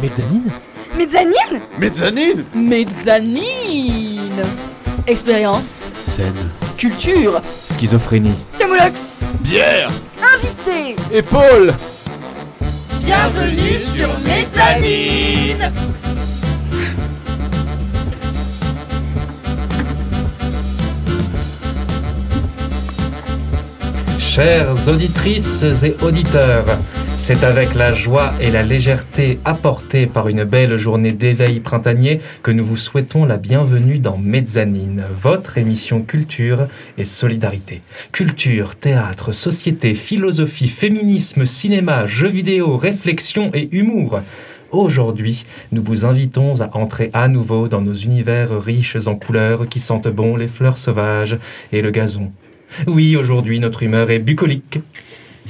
Mezzanine Mezzanine? Mezzanine! Mezzanine! Expérience, Scène. culture, Schizophrénie. Camoulox, Bière! Invité. Épaule! Bienvenue sur Mezzanine. Chères auditrices et auditeurs, c'est avec la joie et la légèreté apportée par une belle journée d'éveil printanier que nous vous souhaitons la bienvenue dans Mezzanine, votre émission culture et solidarité. Culture, théâtre, société, philosophie, féminisme, cinéma, jeux vidéo, réflexion et humour. Aujourd'hui, nous vous invitons à entrer à nouveau dans nos univers riches en couleurs qui sentent bon les fleurs sauvages et le gazon. Oui, aujourd'hui, notre humeur est bucolique.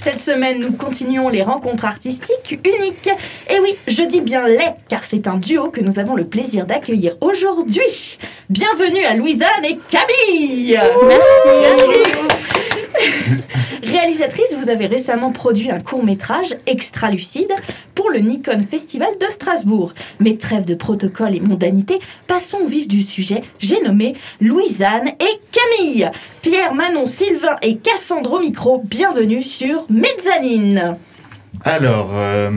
Cette semaine, nous continuons les rencontres artistiques uniques. Et oui, je dis bien les, car c'est un duo que nous avons le plaisir d'accueillir aujourd'hui. Bienvenue à Louisanne et Camille Merci Réalisatrice, vous avez récemment produit un court-métrage extra lucide pour le Nikon Festival de Strasbourg. Mais trêve de protocole et mondanité, passons au vif du sujet. J'ai nommé Louisanne et Camille. Pierre, Manon, Sylvain et Cassandre au micro, bienvenue sur Mezzanine. Alors, euh,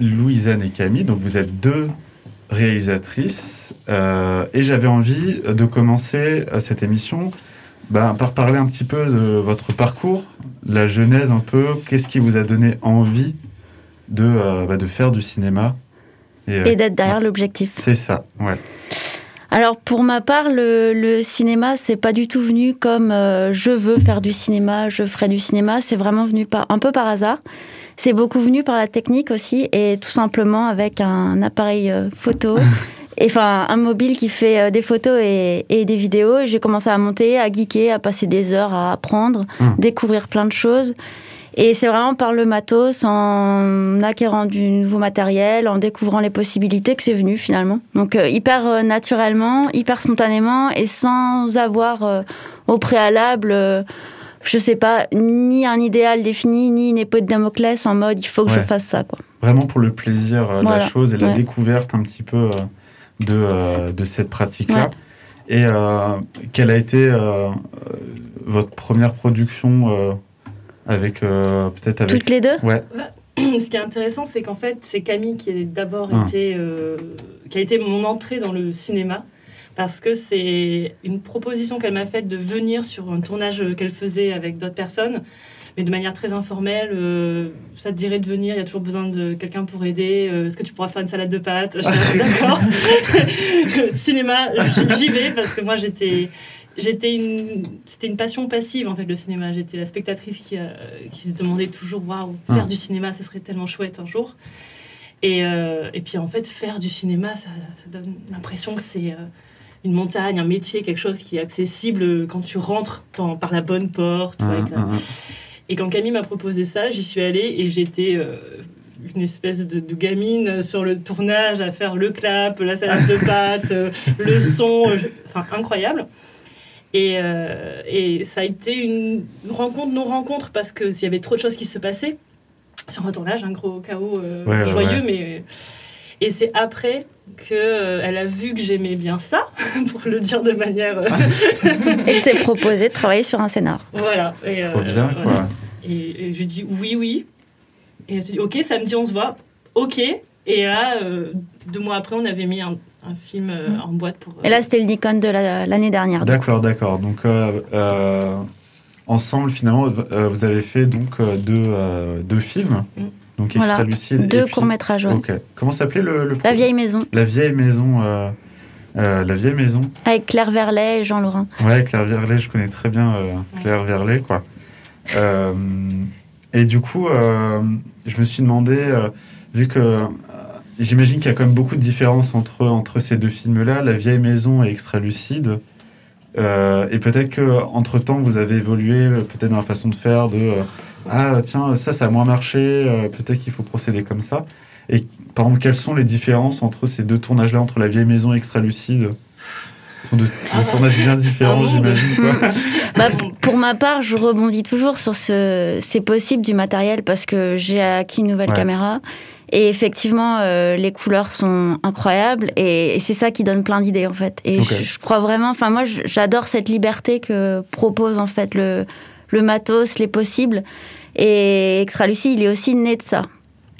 Louisanne et Camille, donc vous êtes deux réalisatrices, euh, et j'avais envie de commencer euh, cette émission ben, par parler un petit peu de votre parcours, la genèse un peu, qu'est-ce qui vous a donné envie de, euh, bah, de faire du cinéma euh, Et d'être derrière l'objectif. C'est ça, ouais. Alors pour ma part, le, le cinéma, c'est pas du tout venu comme euh, je veux faire du cinéma, je ferai du cinéma. C'est vraiment venu par, un peu par hasard. C'est beaucoup venu par la technique aussi et tout simplement avec un appareil euh, photo. Et, Enfin, un mobile qui fait euh, des photos et, et des vidéos. J'ai commencé à monter, à geeker, à passer des heures à apprendre, Mm. découvrir plein de choses. Et c'est vraiment par le matos, en acquérant du nouveau matériel, en découvrant les possibilités que c'est venu finalement. Donc euh, hyper euh, naturellement, hyper spontanément et sans avoir euh, au préalable, je sais pas, ni un idéal défini, ni une épée de Damoclès en mode il faut que je fasse ça quoi. Vraiment pour le plaisir de la Voilà, chose et la découverte un petit peu euh, de, euh, de cette pratique-là. Ouais. Et euh, quelle a été euh, votre première production euh, avec euh, peut-être avec Toutes les deux ouais Ce qui est intéressant, c'est qu'en fait, c'est Camille qui a d'abord Ah. été, euh, qui a été mon entrée dans le cinéma, parce que c'est une proposition qu'elle m'a faite de venir sur un tournage qu'elle faisait avec d'autres personnes, mais de manière très informelle. euh, ça te dirait de venir, il y a toujours besoin de quelqu'un pour aider. euh, Est-ce que tu pourras faire une salade de pâtes D'accord. cinéma, j'y vais parce que moi j'étais j'étais une c'était une passion passive en fait le cinéma j'étais la spectatrice qui a- qui se demandait toujours waouh faire Ah. du cinéma ce serait tellement chouette un jour et, euh, et puis en fait faire du cinéma ça, ça donne l'impression que c'est euh, une montagne un métier quelque chose qui est accessible quand tu rentres dans- par la bonne porte hein, hein. Et quand Camille m'a proposé ça, j'y suis allée et j'étais euh, une espèce de, de gamine sur le tournage à faire le clap, la salade de pâtes, euh, le son, euh, je- enfin incroyable. Et, euh, et ça a été une rencontre, non-rencontre, parce qu'il y avait trop de choses qui se passaient sur un tournage, un gros chaos euh, ouais, joyeux. ouais. Mais, et c'est après qu'elle a vu que j'aimais bien ça, pour le dire de manière... euh, Et je t'ai proposé de travailler sur un scénar. voilà. Et, trop euh, bien voilà. quoi Et, et je dis oui, oui. Et elle se dit ok, samedi on se voit. Ok. Et là, euh, deux mois après, on avait mis un, un film euh, en boîte pour. Et là, c'était le Nikon de la- l'année dernière. d'accord d'accord donc euh, euh, ensemble finalement euh, vous avez fait donc euh, deux, euh, deux films Mm. Donc Voilà. extra lucide Deux courts-métrages, ouais. ok comment s'appelait le, le La vieille maison, la vieille maison euh, euh, la vieille maison avec Claire Verlet et Jean Laurin. Ouais, Claire Verlet, je connais très bien euh, Claire Verlet, quoi. Euh, et du coup, euh, je me suis demandé, euh, vu que euh, j'imagine qu'il y a quand même beaucoup de différences entre, entre ces deux films-là, La vieille maison et Extra lucide. Euh, et peut-être que entre temps vous avez évolué, peut-être dans la façon de faire, de euh, ah tiens ça ça a moins marché, euh, peut-être qu'il faut procéder comme ça. Et par exemple, quelles sont les différences entre ces deux tournages-là, entre La vieille maison et Extra lucide? Sont Ah. tournages bien différents, j'imagine. Bah, pour ma part, je rebondis toujours sur ce c'est possible du matériel parce que j'ai acquis une nouvelle Ouais. caméra. Et effectivement, euh, les couleurs sont incroyables et, et c'est ça qui donne plein d'idées en fait. Et je, je crois vraiment, enfin moi j'adore cette liberté que propose en fait le, le matos, les possibles. Et Extra Lucie, il est aussi né de ça.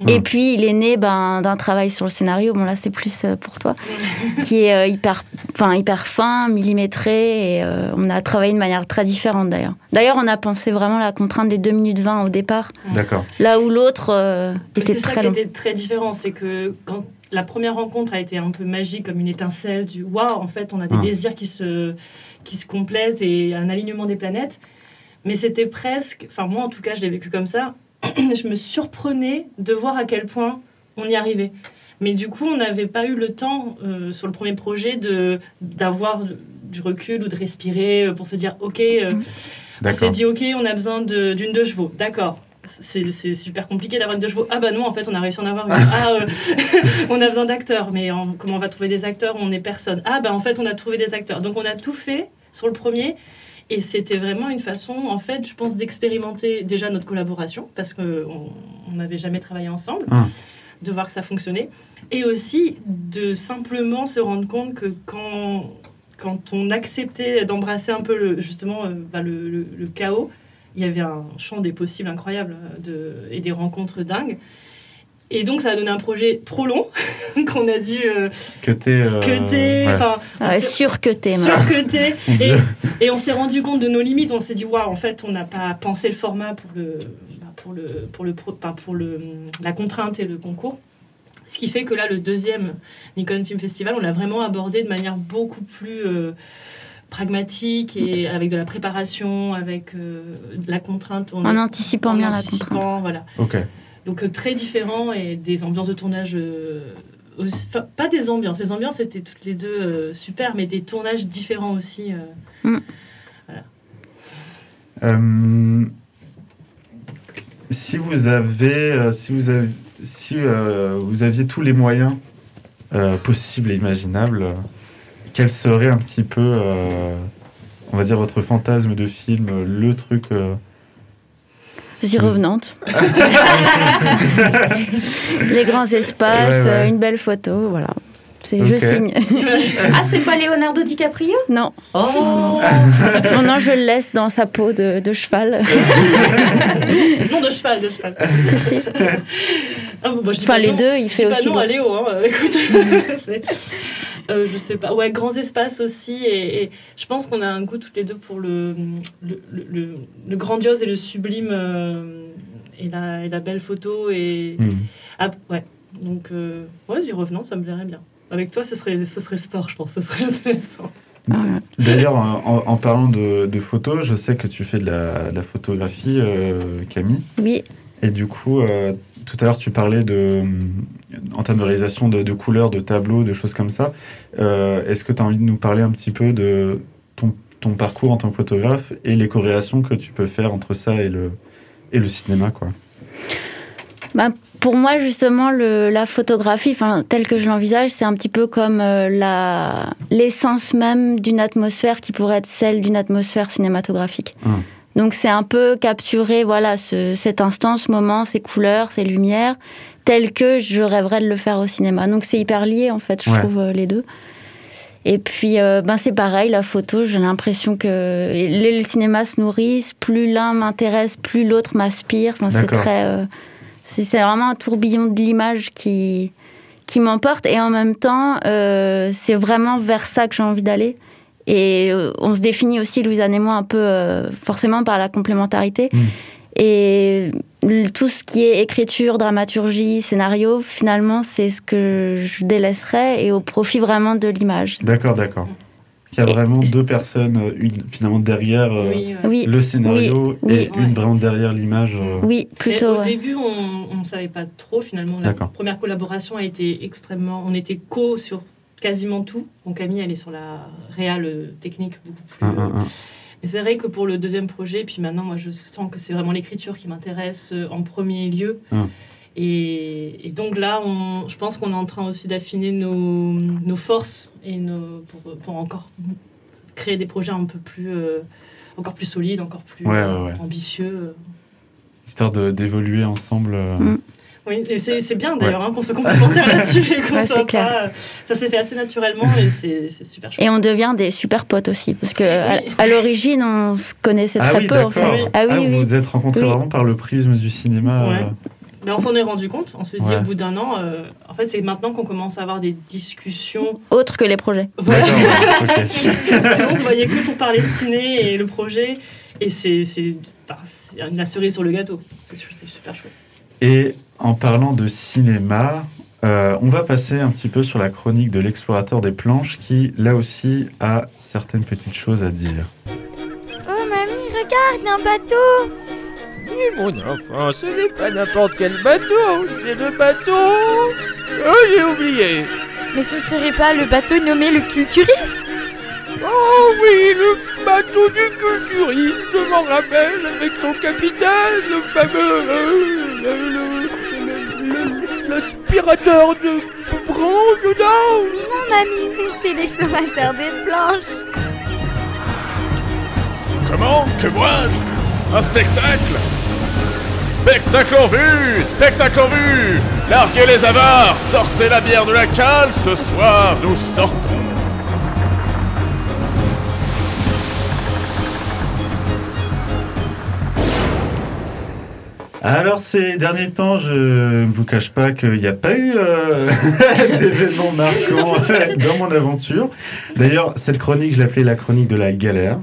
Et Mm. puis il est né ben, d'un travail sur le scénario, bon là c'est plus euh, pour toi, qui est euh, hyper, enfin, hyper fin, millimétré, et euh, on a travaillé de manière très différente d'ailleurs. D'ailleurs on a pensé vraiment la contrainte des 2 minutes 20 au départ, D'accord. là où l'autre euh, Mais était C'est ça très qui long. était très différent, c'est que quand la première rencontre a été un peu magique, comme une étincelle du waouh, en fait, on a des Ah. désirs qui se, qui se complètent et un alignement des planètes. Mais c'était presque, enfin, moi en tout cas, je l'ai vécu comme ça. je me surprenais de voir à quel point on y arrivait. Mais du coup, on n'avait pas eu le temps euh, sur le premier projet de d'avoir du recul ou de respirer euh, pour se dire ok, euh, on s'est dit, ok, on a besoin de- d'une deux chevaux. D'accord. C'est super compliqué d'avoir une deux chevaux. Ah bah non, en fait, on a réussi à en avoir une. Ah, euh, on a besoin d'acteurs. Mais en- comment on va trouver des acteurs? On n'est personne. Ah bah en fait, on a trouvé des acteurs. Donc on a tout fait sur le premier. Et c'était vraiment une façon, en fait, je pense, d'expérimenter déjà notre collaboration, parce qu'on on n'avait jamais travaillé ensemble, Ah. de voir que ça fonctionnait. Et aussi de simplement se rendre compte que quand, quand on acceptait d'embrasser un peu le, justement euh, bah, le, le- le chaos, il y avait un champ des possibles incroyable euh, de, et des rencontres dingues. Et donc ça a donné un projet trop long qu'on a dû euh, Que t'es. euh, enfin Ouais, même. surcuter. Mon Et, on s'est rendu compte de nos limites. On s'est dit, waouh, en fait, on n'a pas pensé le format pour, le, bah, pour, le, pour, le, enfin, pour le, la contrainte et le concours. Ce qui fait que là, le deuxième Nikon Film Festival, on l'a vraiment abordé de manière beaucoup plus euh, pragmatique et avec de la préparation, avec euh, de la contrainte. On En est- anticipant en bien la anticipant, contrainte. Voilà. Ok. Donc euh, très différent et des ambiances de tournage euh, aussi- enfin, pas des ambiances, les ambiances étaient toutes les deux euh, super, mais des tournages différents aussi. euh. Euh, si vous avez, si vous avez, si euh, vous aviez tous les moyens euh, possibles et imaginables, euh, quel serait un petit peu, euh, on va dire, votre fantasme de film, le truc revenante. Les grands espaces, Ouais, ouais. une belle photo, voilà. Je signe. Ah, c'est pas Leonardo DiCaprio? Non, Oh non, non, je le laisse dans sa peau de, de cheval. non de cheval, de cheval. si, si. Ah, bon, bah, je dis Enfin, pas les non. deux, il Je fait pas aussi. non à. Léo, hein. écoute. Euh, je sais pas. Ouais, grands espaces aussi. Et, et je pense qu'on a un goût toutes les deux pour le, le, le- le- le grandiose et le sublime euh, et, la, et la belle photo. Et. Ah, ouais. Donc, euh, ouais, y revenant, ça me plairait bien. Avec toi, ce serait, ce serait sport, je pense. Ce serait intéressant. D'ailleurs, en, en- en parlant de, de photos, je sais que tu fais de la, de la photographie, euh, Camille. Oui, Et du coup, euh, tout à l'heure, tu parlais de, en termes de réalisation de, de couleurs, de tableaux, de choses comme ça. Euh, Est-ce que tu as envie de nous parler un petit peu de ton, ton parcours en tant que photographe et les corrélations que tu peux faire entre ça et le, et le cinéma quoi? Bah, pour moi, justement, le, la photographie, telle que je l'envisage, c'est un petit peu comme euh, la l'essence même d'une atmosphère qui pourrait être celle d'une atmosphère cinématographique. Hum. Donc, c'est un peu capturer, voilà, ce, cet instant, ce moment, ces couleurs, ces lumières, tel que je rêverais de le faire au cinéma. Donc, c'est hyper lié, en fait, je Ouais. trouve, euh, les deux. Et puis, euh, ben c'est pareil, la photo, j'ai l'impression que le, le cinéma se nourrissent. Plus l'un m'intéresse, plus l'autre m'aspire. Enfin, c'est très. euh, c'est vraiment un tourbillon de l'image qui, qui m'emporte. Et en même temps, c'est vraiment vers ça que j'ai envie d'aller. Et euh, on se définit aussi, Louisanne et moi, un peu euh, forcément par la complémentarité. Mm. Et tout ce qui est écriture, dramaturgie, scénario, finalement, c'est ce que je délaisserais et au profit vraiment de l'image. D'accord, d'accord. Il y a Et- vraiment deux personnes, euh, une finalement derrière euh, Oui, ouais. Oui, le scénario oui, et oui. une vraiment derrière l'image. euh. oui, Et plutôt. au ouais. début, on ne savait pas trop finalement. La première collaboration a été extrêmement. On était co sur quasiment tout. Donc Camille, elle est sur la réelle euh, technique beaucoup plus. Un, euh, un, un. Mais c'est vrai que pour le deuxième projet, puis maintenant, moi, je sens que c'est vraiment l'écriture qui m'intéresse euh, en premier lieu. Hum. Et, donc là, on, je pense qu'on est en train aussi d'affiner nos, nos, forces et nos, pour, pour, encore créer des projets un peu plus, euh, encore plus solides, encore plus euh, ambitieux. Histoire d'évoluer ensemble. Euh. Mm. Oui, c'est bien d'ailleurs hein, qu'on se complémentaire là-dessus et qu'on soit pas. Ça s'est fait assez naturellement et c'est super chouette. Et on devient des super potes aussi parce que à, l'origine on se connaissait ah très peu en fait. Ah oui, vous vous êtes rencontrés vraiment par le prisme du cinéma. Ben, on s'en est rendu compte. On s'est dit au bout d'un an, euh, en fait, c'est maintenant qu'on commence à avoir des discussions. Autres que les projets. Voilà. Sinon, on se voyait que pour parler de ciné et le projet. Et c'est bah, la cerise sur le gâteau. C'est super chouette. Et en parlant de cinéma, euh, on va passer un petit peu sur la chronique de l'explorateur des planches qui, là aussi, a certaines petites choses à dire. Oh mamie, regarde, un bateau. Oui mon enfant, ce n'est pas n'importe quel bateau, c'est le bateau... Oh, j'ai oublié. Mais ce ne serait pas le bateau nommé le culturiste? Oh oui, le bateau du culturiste, je m'en rappelle, avec son capitaine, le fameux... Euh, l'aspirateur de branches Non, mamie, c'est l'explorateur des planches. Comment Que vois-je Un spectacle? Spectacle en vue Spectacle en vue. Larguez les avares Sortez la bière de la cale Ce soir, nous sortons Alors ces derniers temps, je ne vous cache pas qu'il n'y a pas eu euh, d'événements marquants dans mon aventure. D'ailleurs, cette chronique, je l'appelais la chronique de la galère,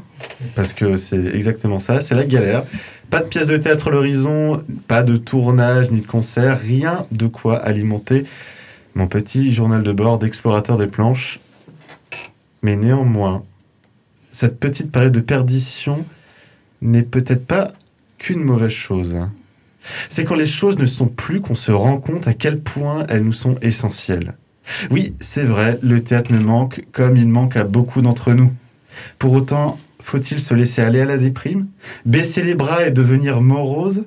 parce que c'est exactement ça, c'est la galère. Pas de pièce de théâtre à l'horizon, pas de tournage ni de concert, rien de quoi alimenter mon petit journal de bord d'explorateur des planches. Mais néanmoins, cette petite période de perdition n'est peut-être pas qu'une mauvaise chose. C'est quand les choses ne sont plus qu'on se rend compte à quel point elles nous sont essentielles. Oui, c'est vrai, le théâtre me manque comme il manque à beaucoup d'entre nous. Pour autant, faut-il se laisser aller à la déprime? Baisser les bras et devenir morose?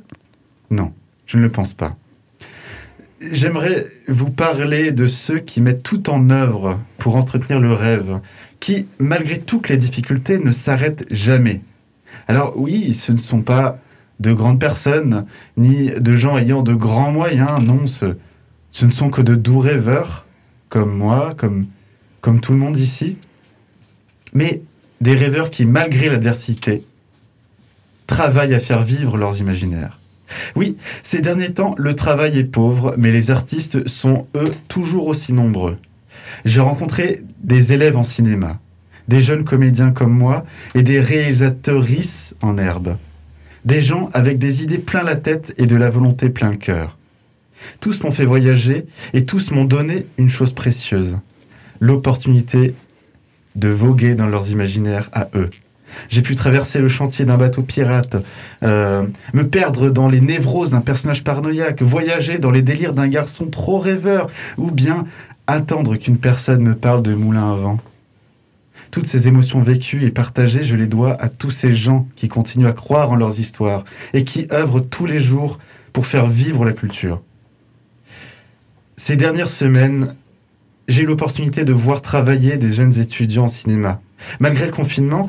Non, je ne le pense pas. J'aimerais vous parler de ceux qui mettent tout en œuvre pour entretenir le rêve, qui, malgré toutes les difficultés, ne s'arrêtent jamais. Alors oui, ce ne sont pas de grandes personnes, ni de gens ayant de grands moyens. Non, ce, ne sont que de doux rêveurs, comme moi, comme, comme tout le monde ici. Mais des rêveurs qui, malgré l'adversité, travaillent à faire vivre leurs imaginaires. Oui, ces derniers temps, le travail est pauvre, mais les artistes sont, eux, toujours aussi nombreux. J'ai rencontré des élèves en cinéma, des jeunes comédiens comme moi et des réalisatrices en herbe. Des gens avec des idées plein la tête et de la volonté plein le cœur. Tous m'ont fait voyager et tous m'ont donné une chose précieuse, l'opportunité de voguer dans leurs imaginaires à eux. J'ai pu traverser le chantier d'un bateau pirate, euh, me perdre dans les névroses d'un personnage paranoïaque, voyager dans les délires d'un garçon trop rêveur, ou bien attendre qu'une personne me parle de moulin à vent. Toutes ces émotions vécues et partagées, je les dois à tous ces gens qui continuent à croire en leurs histoires et qui œuvrent tous les jours pour faire vivre la culture. Ces dernières semaines, j'ai eu l'opportunité de voir travailler des jeunes étudiants en cinéma. Malgré le confinement,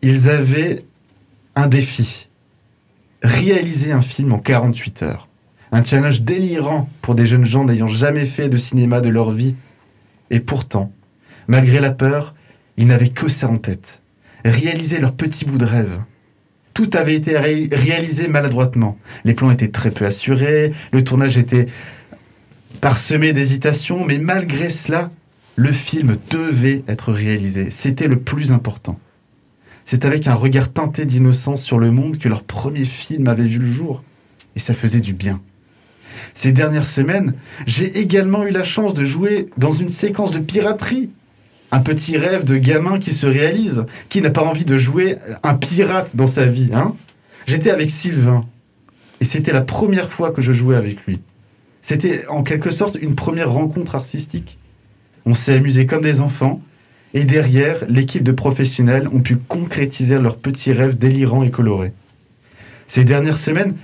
ils avaient un défi. Réaliser un film en 48 heures. Un challenge délirant pour des jeunes gens n'ayant jamais fait de cinéma de leur vie. Et pourtant, malgré la peur, ils n'avaient que ça en tête. Réaliser leur petit bout de rêve. Tout avait été réalisé maladroitement. Les plans étaient très peu assurés, le tournage était parsemé d'hésitations, mais malgré cela, le film devait être réalisé. C'était le plus important. C'est avec un regard teinté d'innocence sur le monde que leur premier film avait vu le jour. Et ça faisait du bien. Ces dernières semaines, j'ai également eu la chance de jouer dans une séquence de piraterie un petit rêve de gamin qui se réalise. Qui n'a pas envie de jouer un pirate dans sa vie hein J'étais avec Sylvain. Et c'était la première fois que je jouais avec lui. C'était en quelque sorte une première rencontre artistique. On s'est amusé comme des enfants. Et derrière, l'équipe de professionnels ont pu concrétiser leurs petits rêves délirants et colorés. Ces dernières semaines,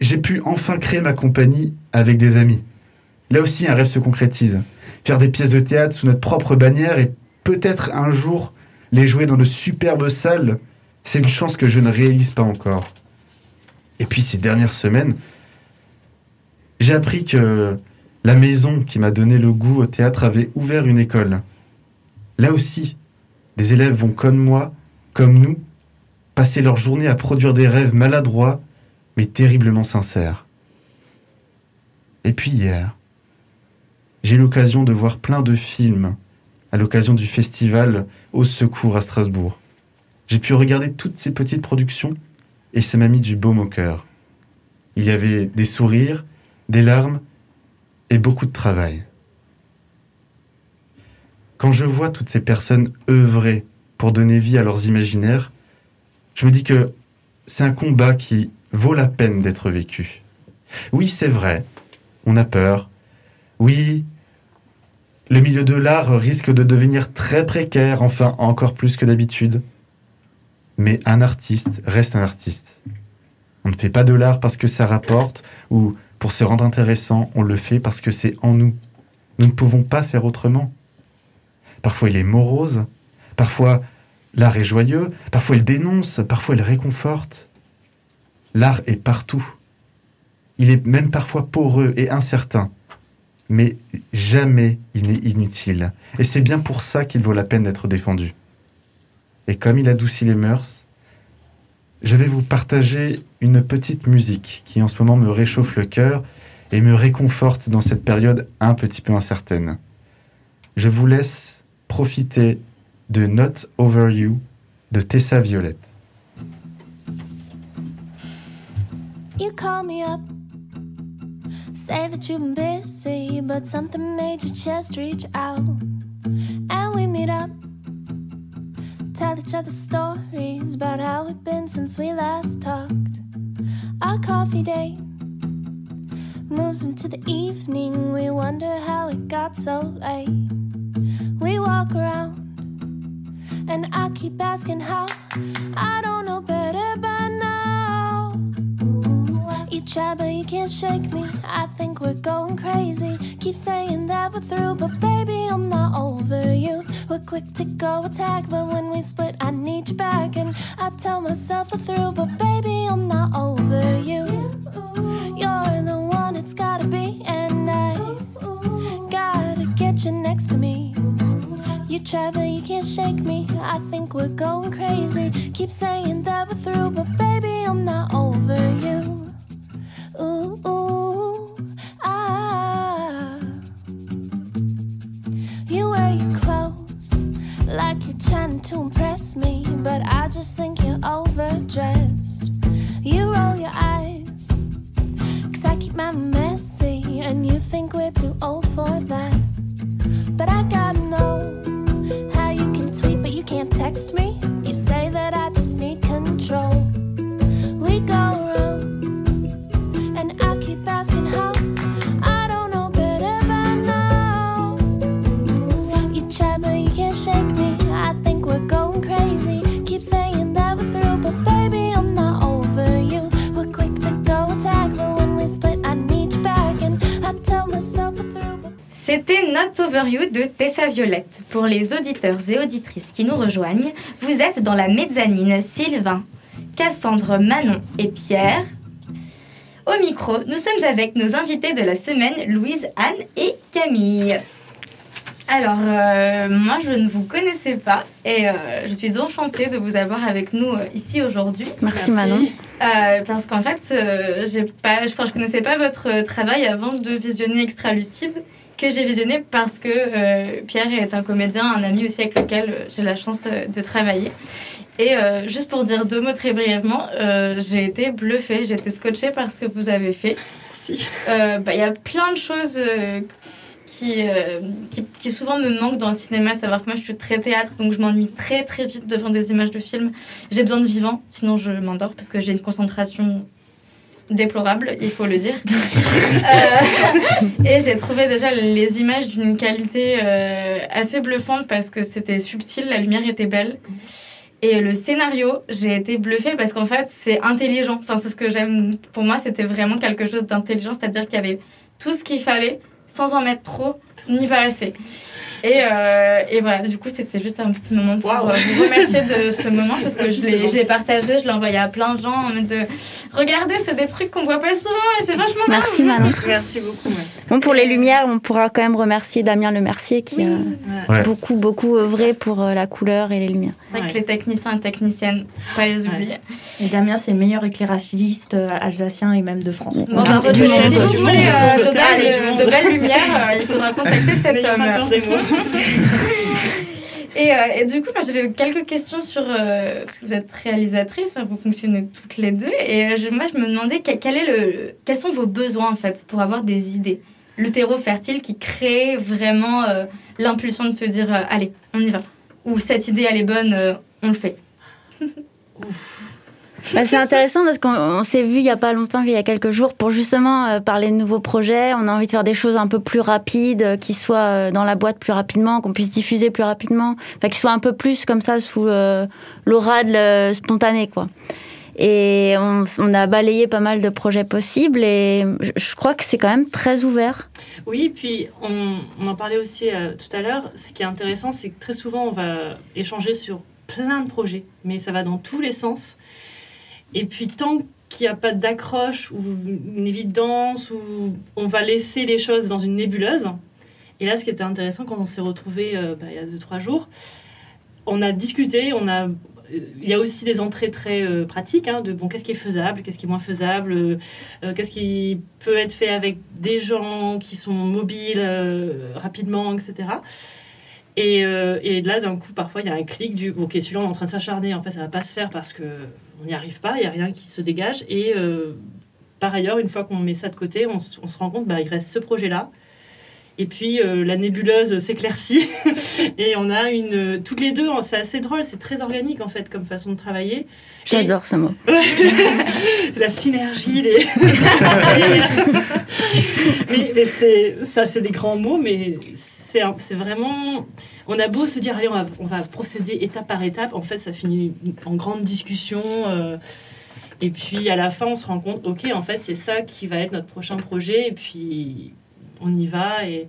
j'ai pu enfin créer ma compagnie avec des amis. Là aussi, un rêve se concrétise. Faire des pièces de théâtre sous notre propre bannière et peut-être un jour les jouer dans de superbes salles, c'est une chance que je ne réalise pas encore. Et puis ces dernières semaines, j'ai appris que la maison qui m'a donné le goût au théâtre avait ouvert une école. Là aussi, des élèves vont comme moi, comme nous, passer leur journée à produire des rêves maladroits, mais terriblement sincères. Et puis hier, j'ai eu l'occasion de voir plein de films à l'occasion du festival Au Secours à Strasbourg. J'ai pu regarder toutes ces petites productions et ça m'a mis du baume au cœur. Il y avait des sourires, des larmes et beaucoup de travail. Quand je vois toutes ces personnes œuvrer pour donner vie à leurs imaginaires, je me dis que c'est un combat qui vaut la peine d'être vécu. Oui, c'est vrai, on a peur. Oui, le milieu de l'art risque de devenir très précaire, enfin encore plus que d'habitude. Mais un artiste reste un artiste. On ne fait pas de l'art parce que ça rapporte ou pour se rendre intéressant, on le fait parce que c'est en nous. Nous ne pouvons pas faire autrement. Parfois il est morose, parfois l'art est joyeux, parfois il dénonce, parfois il réconforte. L'art est partout. Il est même parfois poreux et incertain, mais jamais il n'est inutile. Et c'est bien pour ça qu'il vaut la peine d'être défendu. Et comme il adoucit les mœurs, je vais vous partager une petite musique qui en ce moment me réchauffe le cœur et me réconforte dans cette période un petit peu incertaine. Je vous laisse profiter de Not Over You de Tessa Violette. You me up, say that you've been busy, but something made your chest reach out. And we meet up, tell each other stories about how we've been since we last talked. Our coffee date moves into the evening, we wonder how it got so late. We walk around, and I keep asking how. I don't know better. You try, but you can't shake me. I think we're going crazy. Keep saying that we're through, but baby, I'm not over you. We're quick to go attack, but when we split, I need you back. And I tell myself we're through, but baby, I'm not over you. You're the one it's gotta be, and I gotta get you next to me. You try, but you can't shake me. I think we're going crazy. Keep saying that we're through, but baby, I'm not over you. Ooh, ah. You wear your clothes like you're trying to impress me, but I just think you're overdressed. You roll your eyes, cause I keep my messy, and you think we're too old for that. De Tessa Violette. Pour les auditeurs et auditrices qui nous rejoignent, vous êtes dans la mezzanine Sylvain, Cassandre, Manon et Pierre. Au micro, nous sommes avec nos invités de la semaine, Louise, Anne et Camille. Alors, euh, moi, je ne vous connaissais pas et euh, je suis enchantée de vous avoir avec nous euh, ici aujourd'hui. Merci, Manon. Parce qu'en fait, pas, je, je connaissais pas votre travail avant de visionner Extra Lucide, que j'ai visionné parce que euh, Pierre est un comédien, un ami aussi avec lequel euh, j'ai la chance euh, de travailler. Et euh, juste pour dire deux mots très brièvement, euh, j'ai été bluffée, j'ai été scotchée par ce que vous avez fait. Bah, Il y a plein de choses qui, qui, qui souvent me manquent dans le cinéma, savoir que moi je suis très théâtre, donc je m'ennuie très très vite devant des images de films. J'ai besoin de vivant, sinon je m'endors parce que j'ai une concentration déplorable, il faut le dire. Euh, et j'ai trouvé déjà les images d'une qualité euh, assez bluffante parce que c'était subtil, la lumière était belle. Et le scénario, j'ai été bluffée parce qu'en fait, c'est intelligent. Enfin, c'est ce que j'aime. Pour moi, c'était vraiment quelque chose d'intelligent, c'est-à-dire qu'il y avait tout ce qu'il fallait sans en mettre trop ni pas assez. Et, euh, et voilà, du coup, c'était juste un petit moment pour euh, vous remercier de ce moment parce que je l'ai je l'ai gentil. partagé, je l'ai envoyé à plein de gens en mode de regardez, c'est des trucs qu'on voit pas souvent et c'est vachement bien. Merci Manon. Merci beaucoup. ouais. Bon, pour les lumières, on pourra quand même remercier Damien Lemercier qui a Ouais. Beaucoup, beaucoup œuvré pour euh, la couleur et les lumières. C'est vrai Ouais. que les techniciens et techniciennes, pas les Ouais. oublier. Et Damien, c'est le meilleur éclairagiste alsacien et même de France. Bon, bah, Ah, retenez, si vous voulez euh, de, belles, de belles lumières, euh, il faudra contacter cet N'ayez homme. pas peur des mots. Et, euh, et du coup, moi, j'avais quelques questions sur. euh, parce que vous êtes réalisatrice, enfin, vous fonctionnez toutes les deux. Et euh, je- moi, je me demandais quel, quel est le, quels sont vos besoins, en fait, pour avoir des idées? Le terreau fertile qui crée vraiment euh, l'impulsion de se dire euh, allez, on y va. Ou cette idée, elle est bonne, euh, on le fait. Bah, c'est intéressant parce qu'on on s'est vu il y a pas longtemps, il y a quelques jours, pour justement euh, parler de nouveaux projets. On a envie de faire des choses un peu plus rapides, euh, qui soient euh, dans la boîte plus rapidement, qu'on puisse diffuser plus rapidement, enfin qui soient un peu plus comme ça sous l'aura de spontané, quoi. Et on, a balayé pas mal de projets possibles et je, crois que c'est quand même très ouvert. Oui, puis on, en parlait aussi tout à l'heure. Ce qui est intéressant, c'est que très souvent, on va échanger sur plein de projets, mais ça va dans tous les sens. Et puis, tant qu'il n'y a pas d'accroche ou une évidence, ou on va laisser les choses dans une nébuleuse. Et là, ce qui était intéressant quand on s'est retrouvés euh, bah, il y a deux, trois jours, on a discuté, on a il y a aussi des entrées très euh, pratiques hein, de bon qu'est-ce qui est faisable, qu'est-ce qui est moins faisable, euh, euh, qu'est-ce qui peut être fait avec des gens qui sont mobiles euh, rapidement, etc. Et, euh, et là, d'un coup, parfois, il y a un clic du ok, celui-là, on est en train de s'acharner, en fait, ça va pas se faire parce que on n'y arrive pas, il y a rien qui se dégage. Et euh, par ailleurs, une fois qu'on met ça de côté, on, se rend compte, bah, il reste ce projet-là. Et puis euh, la nébuleuse s'éclaircit et on a une toutes les deux, c'est assez drôle, c'est très organique en fait comme façon de travailler. J'adore ce mot. la synergie, les... mais, mais c'est, ça, c'est des grands mots, mais c'est, vraiment... On a beau se dire, allez, on va, on va procéder étape par étape, en fait, ça finit en grande discussion. euh, et puis, à la fin, on se rend compte, OK, en fait, c'est ça qui va être notre prochain projet, et puis on y va. Et...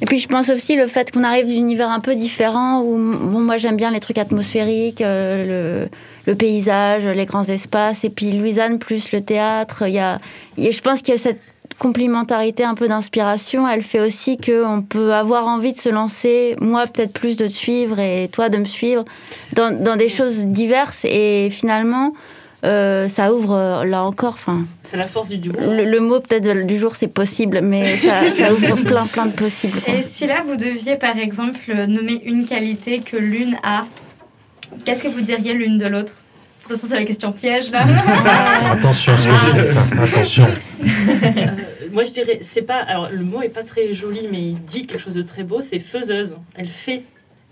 Et puis je pense aussi le fait qu'on arrive d'univers un peu différents où bon moi j'aime bien les trucs atmosphériques, euh, le, le paysage, les grands espaces et puis Louisanne plus le théâtre, il y a, je pense a cette complémentarité un peu d'inspiration, elle fait aussi que on peut avoir envie de se lancer, moi peut-être plus de te suivre et toi de me suivre dans, dans des choses diverses et finalement euh, ça ouvre euh, là encore, enfin c'est la force du duo. le, le mot peut-être du jour c'est possible, mais ça, ça ouvre plein plein de possibles. quoi. Et si là, vous deviez, par exemple, nommer une qualité que l'une a, qu'est-ce que vous diriez l'une de l'autre? De toute façon, c'est la question piège, là. Attention, excusez-moi. Attention. Euh, moi, je dirais, c'est pas. Alors, le mot est pas très joli, mais il dit quelque chose de très beau. C'est faiseuse. Elle fait.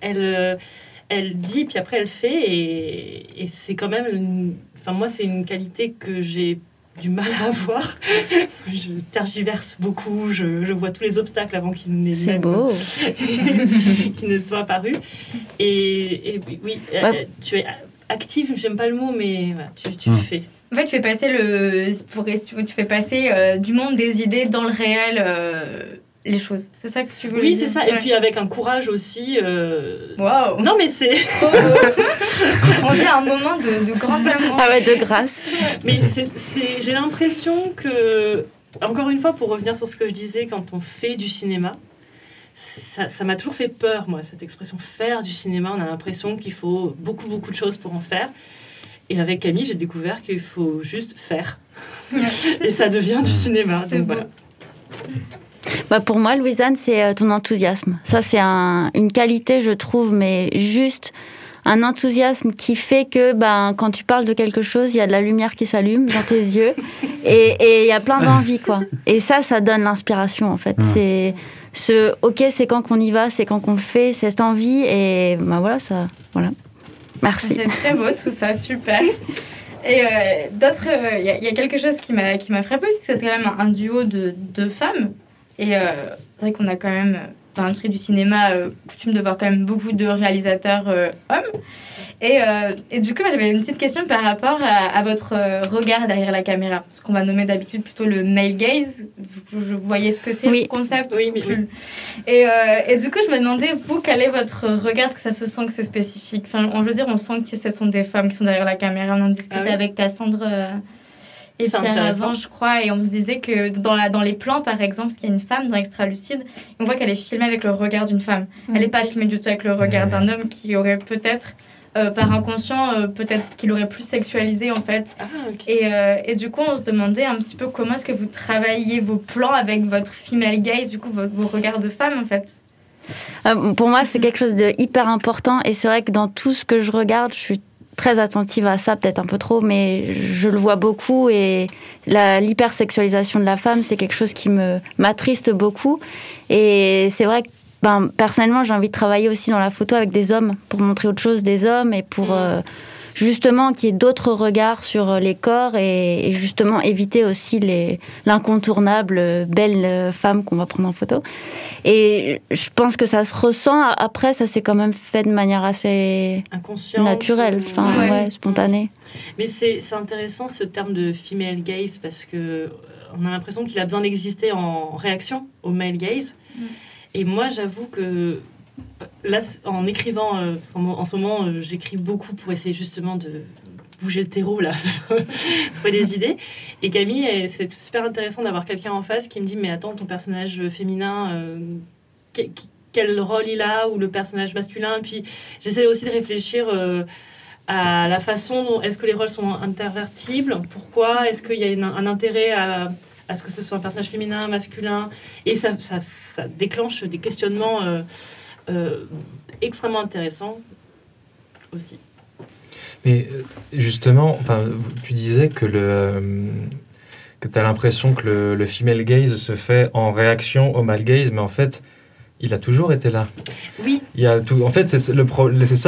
Elle, euh, elle dit, puis après elle fait, et, et c'est quand même. une- Enfin, moi, c'est une qualité que j'ai du mal à avoir. je tergiverse beaucoup. Je, je vois tous les obstacles avant qu'ils n'aient beau. qui ne soient apparus. Et, et oui, euh, Ouais. tu es active. J'aime pas le mot, mais voilà, tu, tu Hmm. fais. En fait, tu fais passer, le, pour, tu fais passer euh, du monde des idées dans le réel euh, les choses. C'est ça que tu veux Oui, dire c'est ça. Et puis avec un courage aussi. euh, Waouh Non, mais c'est. On vit à un moment de, de grand amour. Ah ouais, de grâce. Mais c'est- c'est- j'ai l'impression que, encore une fois, pour revenir sur ce que je disais, quand on fait du cinéma, ça ça m'a toujours fait peur, moi, cette expression faire du cinéma. On a l'impression qu'il faut beaucoup, beaucoup de choses pour en faire. Et avec Camille, j'ai découvert qu'il faut juste faire. Et ça devient du cinéma. Donc beau. voilà. Bah pour moi, Louisanne, c'est euh, ton enthousiasme. Ça, c'est un- une qualité, je trouve, mais juste un enthousiasme qui fait que ben, quand tu parles de quelque chose, il y a de la lumière qui s'allume dans tes yeux et il y a plein d'envie, quoi. Et ça, ça donne l'inspiration, en fait. Ouais. C'est ce OK, c'est quand qu'on y va, c'est quand qu'on le fait, cette envie et ben voilà, ça. Voilà. Merci. C'est très beau tout ça, super. Et euh, d'autres, il y, a- quelque chose qui m'a frappé, c'est que c'est quand même un, un duo de, de femmes. Et euh, c'est vrai qu'on a quand même dans l'industrie du cinéma, euh, coutume de voir quand même beaucoup de réalisateurs euh, hommes. Et, euh, et du coup, j'avais une petite question par rapport à, à votre euh, regard derrière la caméra, ce qu'on va nommer d'habitude plutôt le male gaze. Vous, vous voyez ce que c'est, Oui. le concept Oui, mais plus- Et, euh, et du coup, je me demandais, vous, quel est votre regard? Est-ce que ça se sent que c'est spécifique? Enfin, on, Je veux dire, on sent que ce sont des femmes qui sont derrière la caméra. On en discutait Ah oui avec Cassandre euh, et C'est Pierre intéressant. avant, je crois. Et on se disait que dans, la, dans les plans, par exemple, parce qu'il y a une femme dans Extra Lucide, on voit qu'elle est filmée avec le regard d'une femme. Elle n'est pas filmée du tout avec le regard d'un homme qui aurait peut-être, euh, par inconscient, euh, peut-être qu'il aurait plus sexualisé, en fait. Ah. Et, euh, et du coup, on se demandait un petit peu comment est-ce que vous travaillez vos plans avec votre female gaze, du coup, vos, vos regards de femme, en fait. Euh, pour moi, c'est quelque chose de hyper important et c'est vrai que dans tout ce que je regarde, je suis très attentive à ça, peut-être un peu trop, mais je le vois beaucoup et l'hypersexualisation de la femme, c'est quelque chose qui me m'attriste beaucoup. Et c'est vrai que ben, personnellement, j'ai envie de travailler aussi dans la photo avec des hommes pour montrer autre chose des hommes et pour euh, justement qu'il y ait d'autres regards sur euh, les corps et, et justement éviter aussi les l'incontournable euh, belle euh, femme qu'on va prendre en photo. Et je pense que ça se ressent. Après, ça s'est quand même fait de manière assez naturelle, enfin Ouais. ouais, spontanée. Mais c'est c'est intéressant ce terme de female gaze parce que on a l'impression qu'il a besoin d'exister en réaction au male gaze. Mm. Et moi, j'avoue que là, en écrivant, euh, en ce moment, euh, j'écris beaucoup pour essayer justement de bouger le terreau là, trouver des idées. Et Camille, c'est super intéressant d'avoir quelqu'un en face qui me dit mais attends, ton personnage féminin. euh, que- que- quel rôle il a ou le personnage masculin? Puis j'essaie aussi de réfléchir à la façon dont est-ce que les rôles sont intervertibles, pourquoi? Est-ce qu'il y a un intérêt à, à ce que ce soit un personnage féminin, masculin, et ça, ça, ça déclenche des questionnements euh, extrêmement intéressants aussi. Mais euh, justement, tu disais que le euh, que tu as l'impression que le, le female gaze se fait en réaction au male gaze, mais en fait, il a toujours été là. Oui, Il y a tout. En fait, c'est ça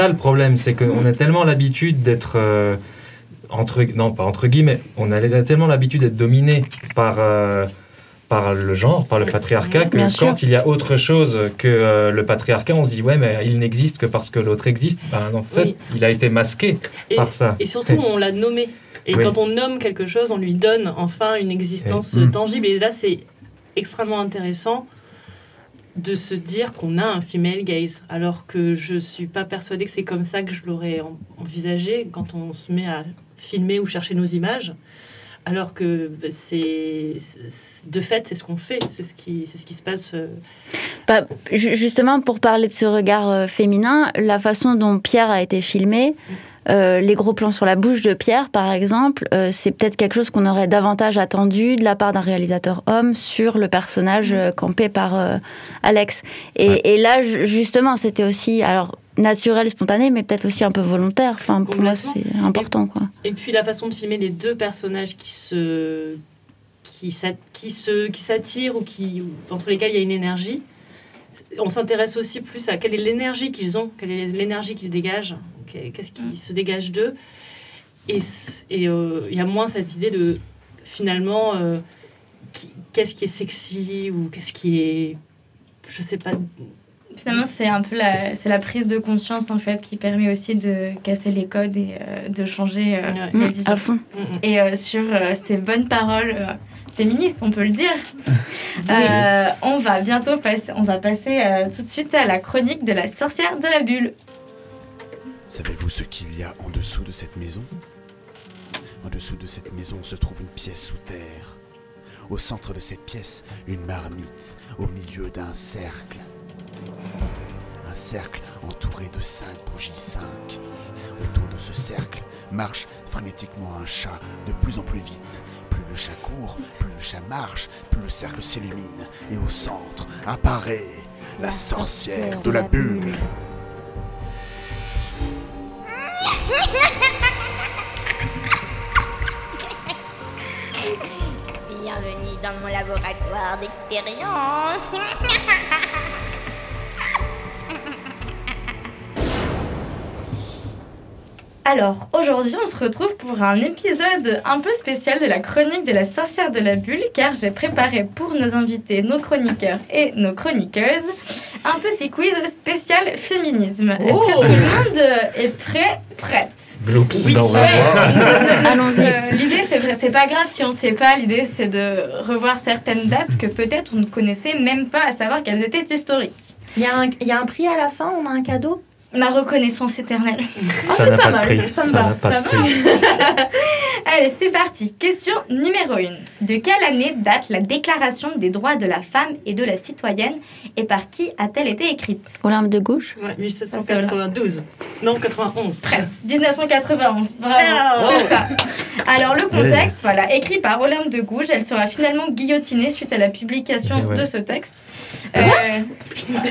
le problème, c'est qu'on a tellement l'habitude d'être euh, entre non pas entre guillemets, on a tellement l'habitude d'être dominé par euh, par le genre, par le patriarcat, que Bien quand sûr. il y a autre chose que euh, le patriarcat, on se dit ouais mais il n'existe que parce que l'autre existe. Ben, en fait, Oui. il a été masqué et, par ça. et surtout on l'a nommé. Et Oui. quand on nomme quelque chose, on lui donne enfin une existence Et- Mm. tangible. Et là, c'est extrêmement intéressant de se dire qu'on a un female gaze, alors que je suis pas persuadée que c'est comme ça que je l'aurais en- envisagé quand on se met à filmer ou chercher nos images. Alors que bah, c'est de fait c'est ce qu'on fait, c'est ce qui c'est ce qui se passe. euh, Bah, ju- justement, pour parler de ce regard euh, féminin, la façon dont Pierre a été filmé, euh, les gros plans sur la bouche de Pierre, par exemple, euh, c'est peut-être quelque chose qu'on aurait davantage attendu de la part d'un réalisateur homme sur le personnage euh, campé par euh, Alex. Et, Ouais. et là, ju- justement, c'était aussi alors naturel, spontané, mais peut-être aussi un peu volontaire. Enfin, pour moi, c'est important, quoi. Et puis la façon de filmer les deux personnages qui se qui, qui se qui s'attirent ou qui ou entre lesquels il y a une énergie. On s'intéresse aussi plus à quelle est l'énergie qu'ils ont, quelle est l'énergie qu'ils dégagent, qu'est- qu'est-ce qui se dégage d'eux. Et euh, il y a moins cette idée de finalement euh, qu'est-ce qui est sexy ou qu'est-ce qui est je sais pas Finalement, c'est un peu la, c'est la prise de conscience, en fait, qui permet aussi de casser les codes et euh, de changer euh, Ouais. la Mm, vision. à fond. Mm, mm. Et euh, sur euh, ces bonnes paroles féministes, on peut le dire, euh, on va bientôt passer, on va passer euh, tout de suite à la chronique de la sorcière de la bulle. Savez-vous ce qu'il y a en dessous de cette maison? En dessous de cette maison se trouve une pièce sous terre. Au centre de cette pièce, une marmite, au milieu d'un cercle. Un cercle entouré de cinq bougies cinq. Autour de ce cercle marche frénétiquement un chat de plus en plus vite. Plus le chat court, plus le chat marche, plus le cercle s'illumine. Et au centre apparaît la sorcière de la bulle. Bienvenue dans mon laboratoire d'expérience. Alors, aujourd'hui, on se retrouve pour un épisode un peu spécial de la chronique de la sorcière de la bulle, car j'ai préparé pour nos invités, nos chroniqueurs et nos chroniqueuses, un petit quiz spécial féminisme. Est-ce que tout le monde est prêt Prête? Gloops. Oui. On va Ouais. voir. Allons-y. Euh, L'idée, c'est vrai, c'est pas grave si on sait pas. L'idée, c'est de revoir certaines dates que peut-être on ne connaissait même pas, à savoir qu'elles étaient historiques. Il y, a un- il y a un prix à la fin, on a un cadeau? Ma reconnaissance éternelle. Ça n'a pas prix. Ça me va. n'a pas Ça de va. prix. Allez, c'est parti. Question numéro 1. De quelle année date la Déclaration des droits de la femme et de la citoyenne et par qui a-t-elle été écrite? Olympe de gauche Ouais, 1792. Non, 91. Presque. 1991. Bravo. Ah, C'est ça. Alors le contexte, voilà, écrit par Olympe de Gouges, elle sera finalement guillotinée suite à la publication Eh ouais. de ce texte. Euh,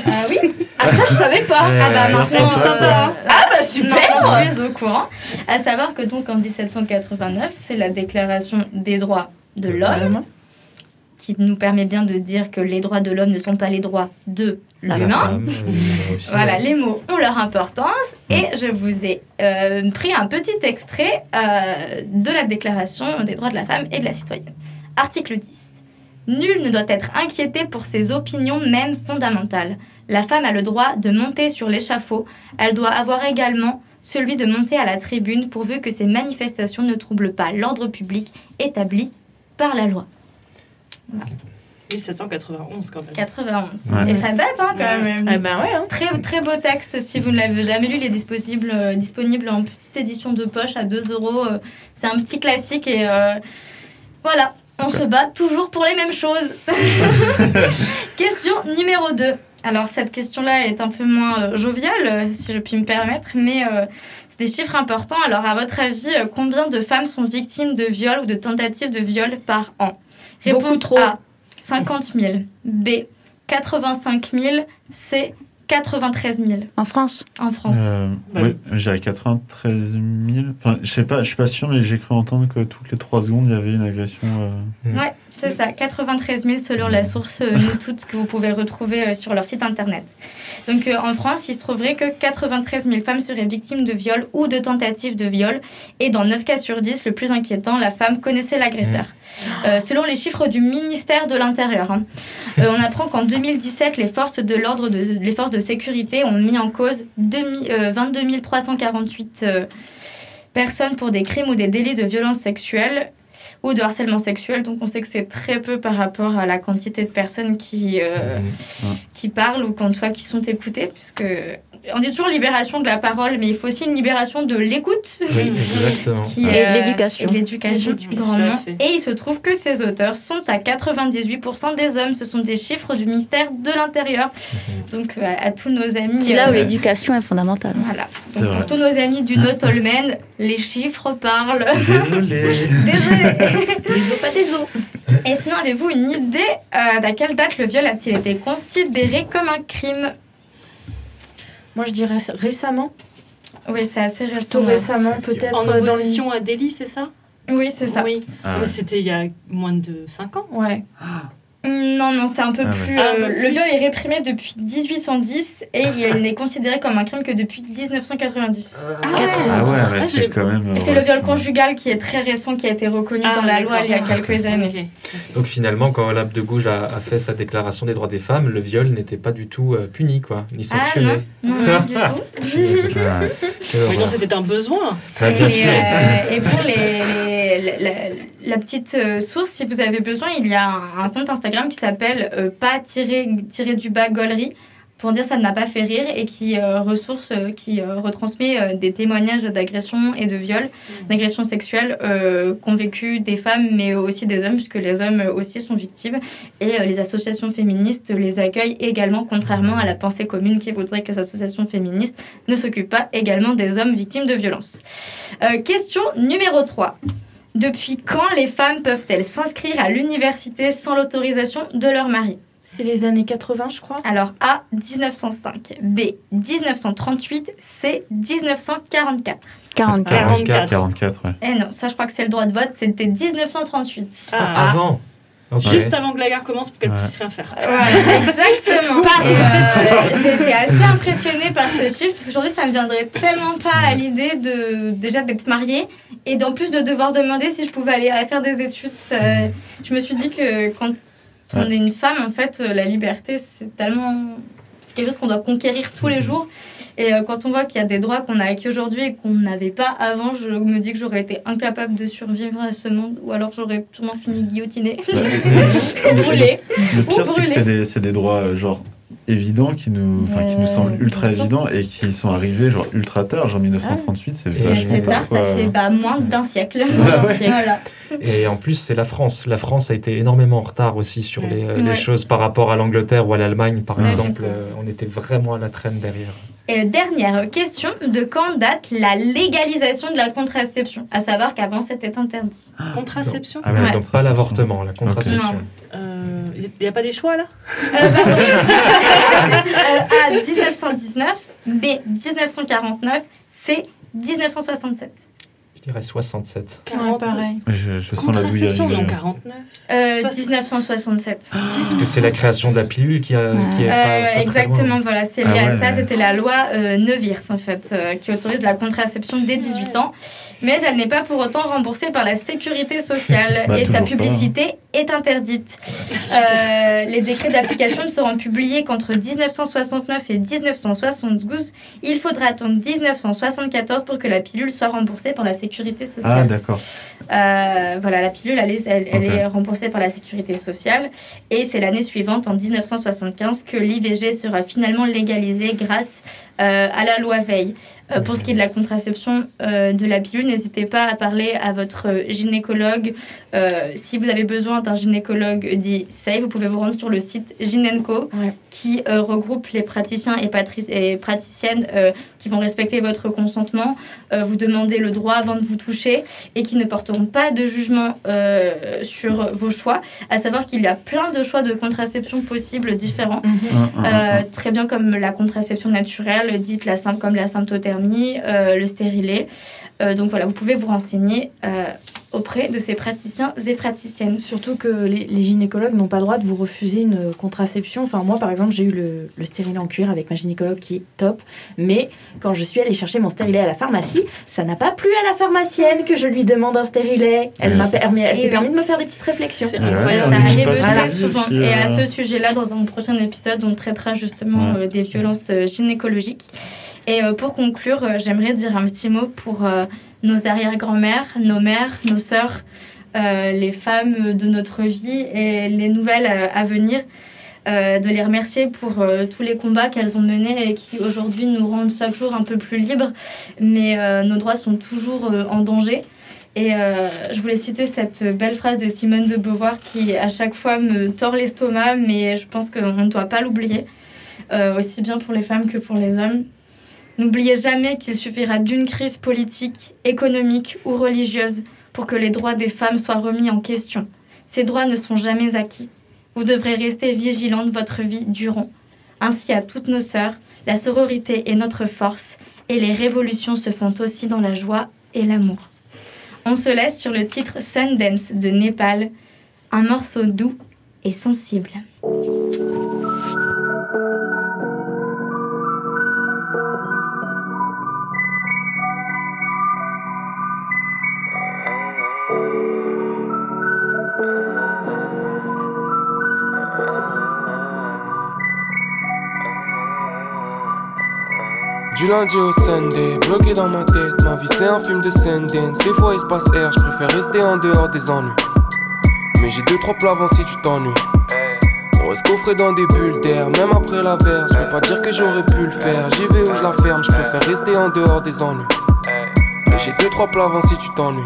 ah oui? Ah ça je savais pas Eh, Ah bah maintenant, euh. Ah bah super Maintenant, tu es au courant. À savoir que donc en 1789, c'est la Déclaration des droits de l'homme qui nous permet bien de dire que les droits de l'homme ne sont pas les droits de l'humain. euh, Voilà, les mots ont leur importance et je vous ai euh, pris un petit extrait euh, de la Déclaration des droits de la femme et de la citoyenne. Article 10. Nul ne doit être inquiété pour ses opinions même fondamentales. La femme a le droit de monter sur l'échafaud. Elle doit avoir également celui de monter à la tribune pourvu que ses manifestations ne troublent pas l'ordre public établi par la loi. 1791 quand même. 91. Ouais. Et ça date hein, quand Ouais. même. Eh ben ouais hein. Très, très beau texte. Si vous ne l'avez jamais lu, il est disponible, euh, disponible en petite édition de poche à 2 euros. Euh, C'est un petit classique et euh, voilà, on se bat toujours pour les mêmes choses. question numéro 2. Alors, cette question-là est un peu moins euh, joviale, euh, si je puis me permettre, mais euh, c'est des chiffres importants. Alors, à votre avis, euh, combien de femmes sont victimes de viol ou de tentatives de viol par an? Beaucoup Réponse trop. A 50 000. B 85 000. C 93 000 En France? En France. Euh, oui, j'ai 93 000. Enfin, je sais pas, je suis pas sûr, mais j'ai cru entendre que toutes les 3 secondes, il y avait une agression. euh, Ouais, c'est ça, 93 000 selon la source euh, Nous Toutes que vous pouvez retrouver euh, sur leur site internet. Donc euh, en France, il se trouverait que 93 000 femmes seraient victimes de viol ou de tentatives de viol. Et dans 9 cas sur 10, le plus inquiétant, la femme connaissait l'agresseur. Euh, selon les chiffres du ministère de l'Intérieur, hein. On apprend qu'en 2017, les forces de l'ordre, de, les forces de sécurité ont mis en cause 2000, euh, 22 348 euh, personnes pour des crimes ou des délits de violence sexuelle ou de harcèlement sexuel. Donc on sait que c'est très peu par rapport à la quantité de personnes qui, euh, qui parlent ou qu'en tout cas qui sont écoutées. Puisque on dit toujours libération de la parole, mais il faut aussi une libération de l'écoute. Oui, exactement. Qui Et de euh, l'éducation. et de l'éducation, grandement. Et il se trouve que ces auteurs sont à 98% des hommes. Ce sont des chiffres du ministère de l'Intérieur. Donc euh, à, à tous nos amis. C'est là où euh, l'éducation est fondamentale. Voilà. Donc, pour tous nos amis du Notolmen, les chiffres parlent. Désolé. Désolée. Des os, pas des os. Et sinon, avez-vous une idée euh, d'à quelle date le viol a-t-il été considéré comme un crime? Moi je dirais récemment. Oui, c'est assez Plutôt récent. récemment En peut-être dans les... opposition à Delhi, c'est ça? Oui, c'est ça. Oui. Ah, ouais. C'était il y a moins de 5 ans. Ouais. Mm, Non, non, c'est un peu Ah ouais. plus. Ah, euh, peu le viol est réprimé depuis 1810 et il n'est considéré comme un crime que depuis 1990. Ah ouais, ouais, Ah, je c'est quand même. C'est le viol conjugal qui est très récent, qui a été reconnu Ah, dans la loi il y a quelques années. Donc finalement, quand Olympe de Gouges a, a fait sa déclaration des droits des femmes, le viol n'était pas du tout euh, puni, quoi, ni Ah sanctionné. non, non, non, du tout. Ouais. Mais non, c'était un besoin. Ah, bien et, sûr. euh, et pour les, les- la, la- la petite euh, source, si vous avez besoin, il y a un, un compte Instagram qui s'appelle euh, pas tiré, tiré du bas gaulerie pour dire ça ne m'a pas fait rire et qui euh, ressource, euh, qui euh, retransmet des témoignages d'agression et de viol, d'agression sexuelle euh, qu'ont vécu des femmes mais aussi des hommes puisque les hommes aussi sont victimes et les associations féministes les accueillent également contrairement à la pensée commune qui voudrait que les associations féministes ne s'occupent pas également des hommes victimes de violences. Question numéro 3. Depuis quand les femmes peuvent-elles s'inscrire à l'université sans l'autorisation de leur mari C'est les années 80 je crois. Alors A 1905, B 1938, C 1944. 44. 44. 44, ouais. Eh non, ça je crois que c'est le droit de vote, c'était 1938. Ah, Avant Juste avant que la guerre commence pour qu'elle Ouais. puisse rien faire. Voilà, exactement. Euh, J'ai été assez impressionnée par ce chiffre parce qu'aujourd'hui, ça me viendrait tellement pas à l'idée de déjà d'être mariée et d'en plus de devoir demander si je pouvais aller faire des études. Ça- je me suis dit que quand on Ouais. est une femme, en fait, euh, la liberté, c'est tellement. C'est quelque chose qu'on doit conquérir tous les jours. Et euh, quand on voit qu'il y a des droits qu'on a acquis aujourd'hui et qu'on n'avait pas avant, je me dis que j'aurais été incapable de survivre à ce monde ou alors j'aurais sûrement fini guillotinée. Ou le- brûlée. Le Ou pire, c'est que c'est des, c'est des droits euh, genre évidents qui nous, enfin, qui nous Ouais, semblent ultra évidents et qui sont arrivés genre ultra tard, genre 1938, c'est Et vachement C'est tard, tard. ça fait bah, moins d'un siècle. Ah ouais. Voilà. Et en plus, c'est la France. La France a été énormément en retard aussi sur Ouais. les, euh, choses par rapport à l'Angleterre ou à l'Allemagne, par Ouais. exemple. Euh, on était vraiment à la traîne derrière. Et dernière question, de quand date la légalisation de la contraception? À savoir qu'avant c'était interdit. Contraception? Ah ouais, Ouais. Donc pas l'avortement, la contraception. Non. Il n'y a pas des choix là? Euh, pardon. Si, euh, A 1919, B 1949, C 1967. Dirais 67. Ouais, pareil. Je, je sens la douille Contraception, arriver. non, 49. Euh, 1967. Est-ce que c'est la création de la pilule qui, a, qui est Euh, pas, pas très exactement, loin voilà, c'est Ah lié à ouais. ça. C'était la loi euh, Neuwirth, en fait, euh, qui autorise la contraception dès 18 ans. Mais elle n'est pas pour autant remboursée par la sécurité sociale Bah, et sa toujours pas. Est interdite. Euh, les décrets d'application ne seront publiés qu'entre 1969 et 1972. Il faudra attendre 1974 pour que la pilule soit remboursée par la sécurité Ah, sociale. d'accord. Euh, voilà, la pilule, elle est, elle- elle Ok. est remboursée par la sécurité sociale. Et c'est l'année suivante, en 1975, que l'IVG sera finalement légalisée grâce euh, à la loi Veil. Euh, pour ce qui est de la contraception euh, de la pilule, n'hésitez pas à parler à votre euh, gynécologue. Euh, si vous avez besoin d'un gynécologue dit safe, vous pouvez vous rendre sur le site Gynenco Ouais. qui euh, regroupe les praticiens et, praticiennes euh, qui vont respecter votre consentement, euh, vous demander le droit avant de vous toucher et qui ne porteront pas de jugement euh, sur vos choix. À savoir qu'il y a plein de choix de contraception possibles différents. Un, un, Euh, un. très bien comme la contraception naturelle, dite la simple comme la symptothermie, euh, le stérilet. Euh, donc voilà, vous pouvez vous renseigner euh, auprès de ces praticiens et praticiennes. Surtout que les, les gynécologues n'ont pas le droit de vous refuser une contraception. Enfin, moi, par exemple, j'ai eu le, le stérilet en cuir avec ma gynécologue qui est top. Mais quand je suis allée chercher mon stérilet à la pharmacie, ça n'a pas plu à la pharmacienne que je lui demande un stérilet. Elle m'a permis, elle s'est oui. permis de me faire des petites réflexions. Ouais, ça arrive pas très souvent. Et à euh. ce sujet-là, dans un prochain épisode, on traitera justement Ouais. euh, des violences euh, gynécologiques. Et euh, pour conclure, euh, j'aimerais dire un petit mot pour euh, nos arrière-grand-mères, nos mères, nos sœurs, euh, les femmes de notre vie et les nouvelles euh, à venir. euh, de les remercier pour tous les combats qu'elles ont menés et qui aujourd'hui nous rendent chaque jour un peu plus libres. Mais nos droits sont toujours en danger. Et je voulais citer cette belle phrase de Simone de Beauvoir qui à chaque fois me tord l'estomac, mais je pense qu'on ne doit pas l'oublier, aussi bien pour les femmes que pour les hommes. N'oubliez jamais qu'il suffira d'une crise politique, économique ou religieuse pour que les droits des femmes soient remis en question. Ces droits ne sont jamais acquis. Vous devrez rester vigilante votre vie durant. Ainsi à toutes nos sœurs, la sororité est notre force et les révolutions se font aussi dans la joie et l'amour. On se laisse sur le titre Sundance de Népal, un morceau doux et sensible. Du lundi au Sunday, bloqué dans ma tête, ma vie c'est un film de Sundance. Des fois il se passe air, je préfère rester en dehors des ennuis. Mais j'ai deux trois plats avant si tu t'ennuies. On reste coffré dans des bulles d'air, même après la verse. Je vais pas dire que j'aurais pu le faire, j'y vais où je la ferme, je préfère rester en dehors des ennuis. Mais j'ai deux trois plats avant si tu t'ennuies.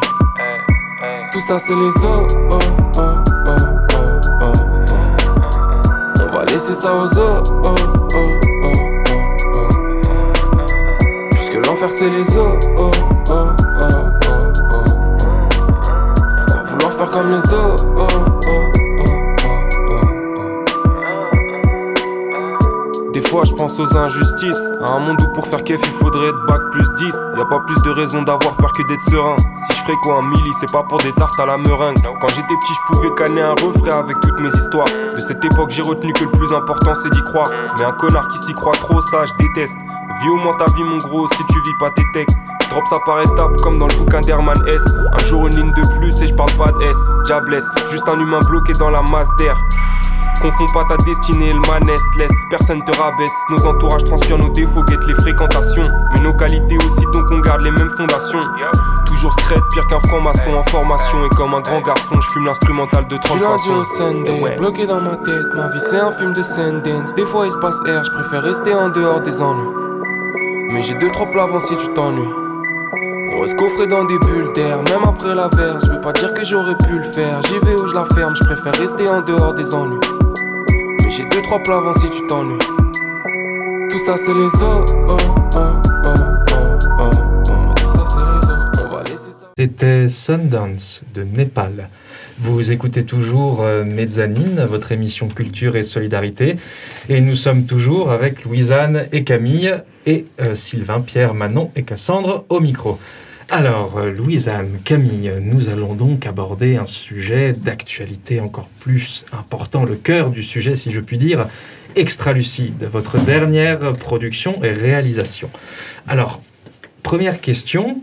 Tout ça c'est les os, oh, oh, oh, oh, oh. On va laisser ça aux os, oh, oh. C'est les os, oh, oh, oh, oh, oh. Pourquoi vouloir faire comme les os, oh. Des fois je pense aux injustices. À un monde où pour faire kef il faudrait être bac plus 10. Y a pas plus de raison d'avoir peur que d'être serein. Si je ferais quoi un milli, c'est pas pour des tartes à la meringue. Quand j'étais petit, je pouvais canner un refrain avec toutes mes histoires. De cette époque, j'ai retenu que le plus important c'est d'y croire. Mais un connard qui s'y croit trop, ça je déteste. Vis au moins ta vie, mon gros, si tu vis pas tes textes. Drop ça par étapes comme dans le bouquin d'Herman S. Un jour une ligne de plus et je parle pas de S. Diablesse, juste un humain bloqué dans la masse d'air. Confonds pas ta destinée et le manès, laisse personne te rabaisse. Nos entourages transpirent nos défauts, guettent les fréquentations. Mais nos qualités aussi, donc on garde les mêmes fondations. Toujours straight, pire qu'un franc-maçon en formation. Et comme un grand garçon, je fume l'instrumental de 30 Du lundi au Sunday, Ouais. bloqué dans ma tête, ma vie c'est un film de Sundance. Des fois il se passe air, je préfère rester en dehors des ennuis. Mais j'ai deux trois plats avant si tu t'ennuies. On reste coffré dans des bulles d'air, même après la verre. Je veux pas dire que j'aurais pu le faire. J'y vais où je la ferme, je préfère rester en dehors des ennuis. Mais j'ai deux trois plats avant si tu t'ennuies. Tout ça c'est les os, oh, oh, oh, oh, oh, oh. Tout ça c'est les os, on va laisser ça. C'était Sundance de Népal. Vous écoutez toujours euh, Mezzanine, votre émission Culture et Solidarité. Et nous sommes toujours avec Louisanne et Camille et euh, Sylvain, Pierre, Manon et Cassandre au micro. Alors, euh, Louisanne, Camille, nous allons donc aborder un sujet d'actualité encore plus important, le cœur du sujet, si je puis dire, Extralucide, votre dernière production et réalisation. Alors, première question,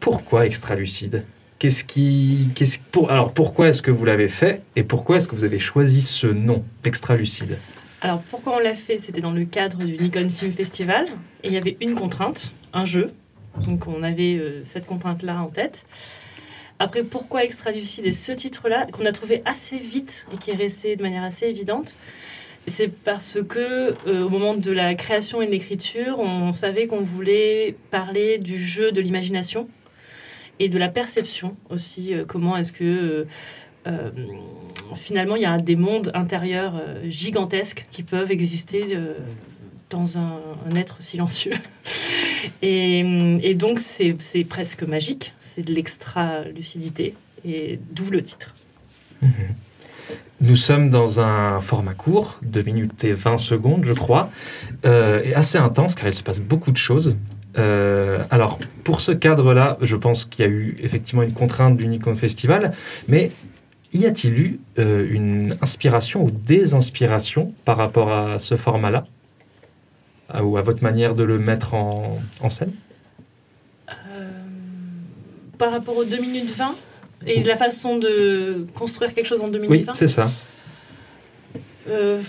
pourquoi Extralucide? Qu'est-ce qui, qu'est-ce, pour, alors pourquoi est-ce que vous l'avez fait et pourquoi est-ce que vous avez choisi ce nom, Extralucide? Alors pourquoi on l'a fait? C'était dans le cadre du Nikon Film Festival et il y avait une contrainte, un jeu. Donc on avait euh, cette contrainte-là en tête. Après, pourquoi Extralucide et ce titre-là qu'on a trouvé assez vite et qui est resté de manière assez évidente? C'est parce que euh, au moment de la création et de l'écriture, on savait qu'on voulait parler du jeu de l'imagination et de la perception aussi. euh, comment est-ce que euh, finalement il y a des mondes intérieurs euh, gigantesques qui peuvent exister euh, dans un, être silencieux. et, donc c'est presque magique, c'est de l'extra-lucidité, et d'où le titre. Nous sommes dans un format court, 2 minutes et 20 secondes, je crois, et assez intense car il se passe beaucoup de choses. Alors, pour ce cadre-là, je pense qu'il y a eu effectivement une contrainte du Nikon Festival, mais y a-t-il eu euh, une inspiration ou des inspirations par rapport à ce format-là? À- Ou à votre manière de le mettre en, en scène? Euh, par rapport aux 2 minutes 20 et la façon de construire quelque chose en 2 minutes Oui, 20 c'est ça. Euh,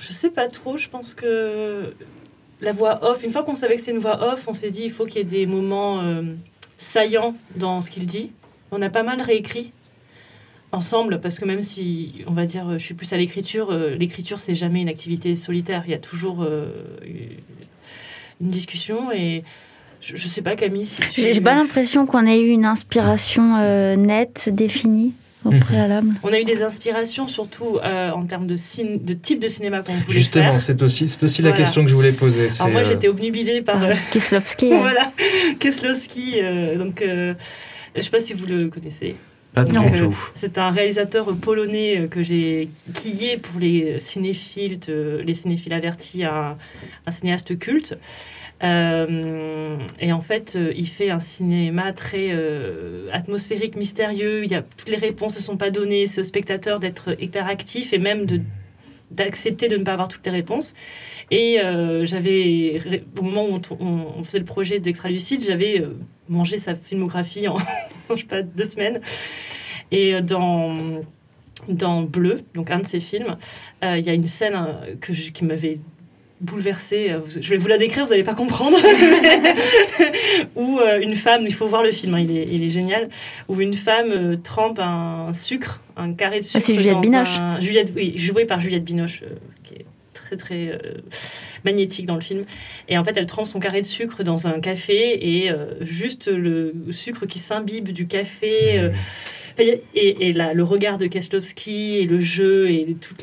je sais pas trop, je pense que la voix off, une fois qu'on savait que c'était une voix off, on s'est dit il faut qu'il y ait des moments euh, saillants dans ce qu'il dit. On a pas mal réécrit ensemble parce que même si on va dire je suis plus à l'écriture, euh, l'écriture c'est jamais une activité solitaire, il y a toujours euh, une discussion et je, je sais pas Camille si tu... J'ai pas l'impression qu'on ait eu une inspiration euh, nette, définie au Mhm. préalable. On a eu des inspirations surtout euh, en termes de, cin- de type de cinéma qu'on voulait Justement, faire. c'est aussi, c'est aussi la question que je voulais poser. Alors moi euh, j'étais obnubilée par euh, Kieslowski. hein. voilà Kieslowski. euh, donc euh, je sais pas si vous le connaissez. Pas du Donc, euh, tout. c'est un réalisateur polonais euh, que j'ai, qui est pour les cinéphiles, les cinéphiles avertis, un, un cinéaste culte. Euh, et en fait, euh, il fait un cinéma très euh, atmosphérique, mystérieux. Il y a, toutes les réponses ne sont pas données. C'est au spectateur d'être hyper actif et même de d'accepter de ne pas avoir toutes les réponses. Et j'avais, au moment où on, on- on faisait le projet d'Extra Lucide, j'avais mangé sa filmographie en, je sais pas, deux semaines. Et euh, dans, dans Bleu, donc un de ses films, euh, il y a une scène euh, que je- qui m'avait bouleversée. Je vais vous la décrire, vous n'allez pas comprendre. où euh, une femme, il faut voir le film, hein, il, est, il est génial, où une femme euh, trempe un sucre, un carré de sucre. Ah, c'est Juliette dans Binoche. un- Juliette, oui, jouée par Juliette Binoche, très très euh, magnétique dans le film. Et en fait, elle trempe son carré de sucre dans un café et euh, juste le sucre qui s'imbibe du café. euh, et, et là, le regard de Kieslowski et le jeu et tout.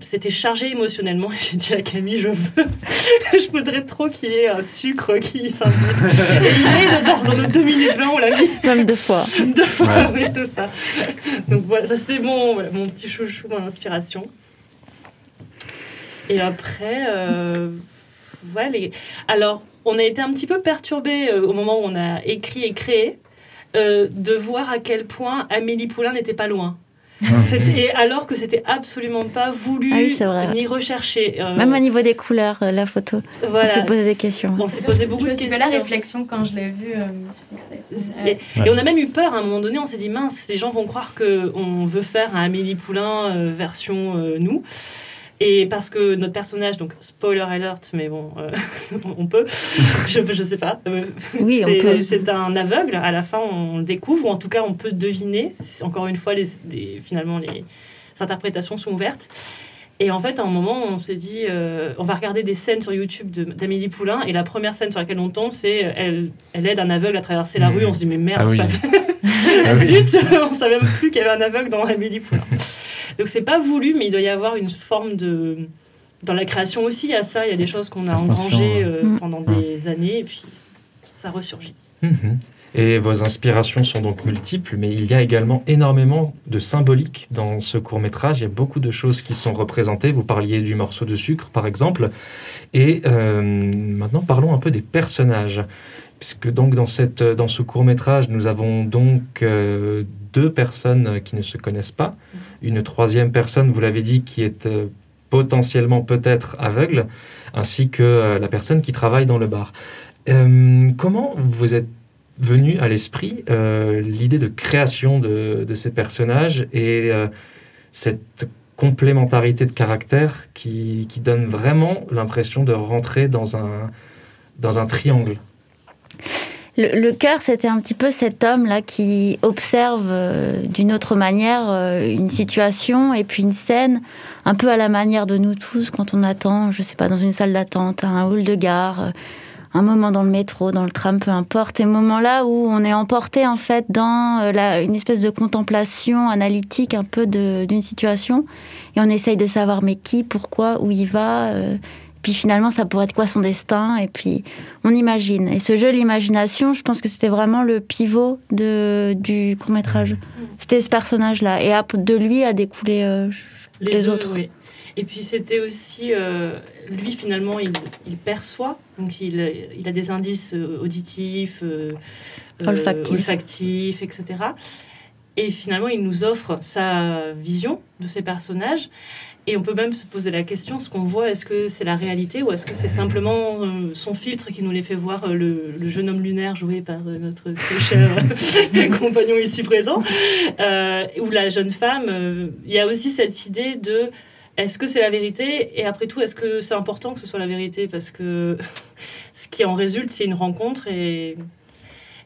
c'était chargé émotionnellement. J'ai dit à Camille, je veux, je voudrais trop qu'il y ait un sucre qui s'imbibe. Et il est dedans, dans nos deux minutes 20, on l'a mis Même deux fois. deux fois, Ouais. oui, c'est ça. Donc voilà, ça c'était mon, voilà, mon petit chouchou, mon inspiration. Et après, euh, voilà. les- Alors, on a été un petit peu perturbé au moment où on a écrit et créé euh, de voir à quel point Amélie Poulain n'était pas loin. C'était- Et alors que c'était absolument pas voulu Ah oui, c'est vrai. ni recherché. Euh, Même au niveau des couleurs, euh, la photo. voilà, on s'est posé des questions. On s'est posé beaucoup je me de suis questions. fait la réflexion quand je l'ai vu. euh, je me suis dit que ça- Et, ouais. et on a même eu peur à un moment donné, on s'est dit mince, les gens vont croire qu'on veut faire un Amélie Poulain euh, version euh, nous. Et parce que notre personnage, donc spoiler alert, mais bon, euh, on peut, je, je sais pas. euh, Oui, on c'est- peut. C'est un aveugle, à la fin on le découvre, ou en tout cas on peut deviner. Encore une fois, les, les- finalement les interprétations sont ouvertes. Et en fait, à un moment, on s'est dit, euh, on va regarder des scènes sur YouTube d'Amélie Poulain, et la première scène sur laquelle on tombe, c'est elle, elle aide un aveugle à traverser la Mhm. rue. On se dit, mais merde, Ah c'est oui. pas Ah oui. Zut, on savait même plus qu'il y avait un aveugle dans Amélie Poulain. Donc c'est pas voulu, mais il doit y avoir une forme de... Dans la création aussi, il y a ça, il y a des choses qu'on a engrangées euh, Mm. pendant des années, et puis ça ressurgit. Mhm. Et vos inspirations sont donc multiples, mais il y a également énormément de symbolique dans ce court métrage. Il y a beaucoup de choses qui sont représentées. Vous parliez du morceau de sucre, par exemple. Et euh, maintenant, parlons un peu des personnages. Puisque donc dans, cette, dans ce court métrage, nous avons donc euh, deux personnes qui ne se connaissent pas. Une troisième personne, vous l'avez dit, qui est euh, potentiellement peut-être aveugle, ainsi que euh, la personne qui travaille dans le bar. Euh, comment vous êtes venu à l'esprit euh, l'idée de création de, de ces personnages et euh, cette complémentarité de caractère qui, qui donne vraiment l'impression de rentrer dans un, dans un triangle? Le, cœur, c'était un petit peu cet homme-là qui observe euh, d'une autre manière euh, une situation et puis une scène, un peu à la manière de nous tous quand on attend, je sais pas, dans une salle d'attente, un hall de gare, euh, un moment dans le métro, dans le tram, peu importe, et moments-là où on est emporté en fait dans une espèce de contemplation analytique un peu d'une situation et on essaye de savoir mais qui, pourquoi, où il va. Puis finalement, ça pourrait être quoi son destin? Et puis, on imagine. Et ce jeu, l'imagination, je pense que c'était vraiment le pivot de, du court-métrage. C'était ce personnage-là. Et de lui a découlé euh, les, deux, autres. oui. Et puis c'était aussi, euh, lui finalement, il, il perçoit, donc il, il a des indices euh, auditifs, euh, Olfactifs. olfactifs, etc. Et finalement, il nous offre sa vision de ces personnages. Et on peut même se poser la question, ce qu'on voit, est-ce que c'est la réalité ou est-ce que c'est simplement euh, son filtre qui nous les fait voir euh, le, le jeune homme lunaire joué par euh, notre cher compagnon ici présent, ou la jeune femme. Il y a aussi cette idée de est-ce que c'est la vérité Et après tout, est-ce que c'est important que ce soit la vérité Parce que ce qui en résulte, c'est une rencontre. Et,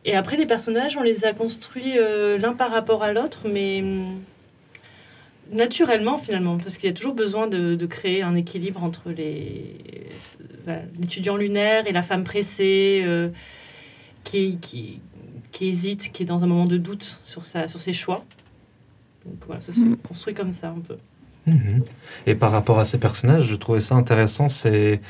et après, les personnages, on les a construits l'un par rapport à l'autre, mais hum, naturellement finalement, parce qu'il y a toujours besoin de, de créer un équilibre entre voilà, l'étudiant lunaire et la femme pressée euh, qui, qui, qui hésite, qui est dans un moment de doute sur, sa, sur ses choix. Donc voilà, ça s'est Mm. construit comme ça un peu. Mhm. Et par rapport à ces personnages, je trouvais ça intéressant, c'est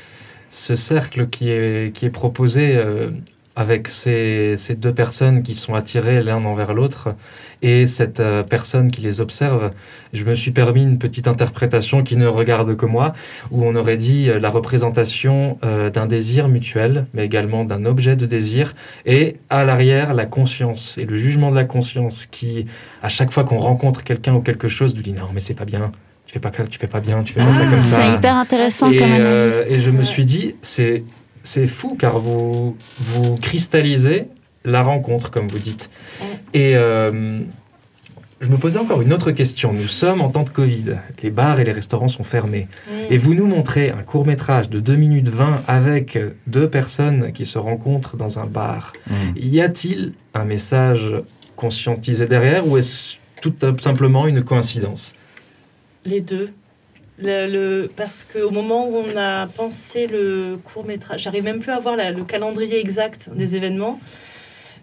ce cercle qui est, qui est proposé euh, avec ces, ces deux personnes qui sont attirées l'un envers l'autre et cette euh, personne qui les observe. Je me suis permis une petite interprétation qui ne regarde que moi, où on aurait dit euh, la représentation euh, d'un désir mutuel, mais également d'un objet de désir, et à l'arrière la conscience et le jugement de la conscience qui, à chaque fois qu'on rencontre quelqu'un ou quelque chose, nous dit non mais c'est pas bien. Tu fais pas, tu fais pas bien, tu fais pas ça comme ça. C'est hyper intéressant Et, comme analyse. euh, et je me suis dit, c'est c'est fou car vous, vous cristallisez la rencontre, comme vous dites. Et euh, je me posais encore une autre question. Nous sommes en temps de Covid. Les bars et les restaurants sont fermés. Et vous nous montrez un court métrage de 2 minutes 20 avec deux personnes qui se rencontrent dans un bar. Y a-t-il un message conscientisé derrière ou est-ce tout simplement une coïncidence? Les deux. Le, le- parce qu'au moment où on a pensé le court métrage, j'arrive même plus à voir la- le calendrier exact des événements,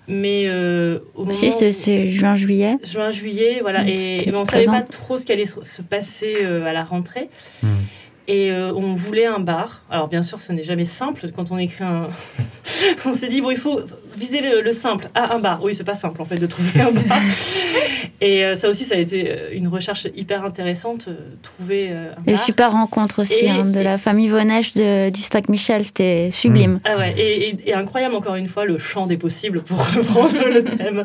mais euh, au moment Si, c'est- juin-juillet. juin, juillet, voilà, Donc, et, mais on savait présent. pas trop ce qui allait se se passer euh, à la rentrée. Et euh, on voulait un bar. Alors bien sûr, ce n'est jamais simple quand on écrit un. on s'est dit bon, il faut visez le, le simple. Ah, un bar. Oui, c'est pas simple en fait de trouver un bar. Et euh, ça aussi, ça a été euh, une recherche hyper intéressante, euh, trouver euh, un Et bar. super rencontre aussi Et- hein, de et- la famille de- du Stack Michel, c'était sublime. Ah ouais, et, et- et incroyable encore une fois le champ des possibles pour reprendre le thème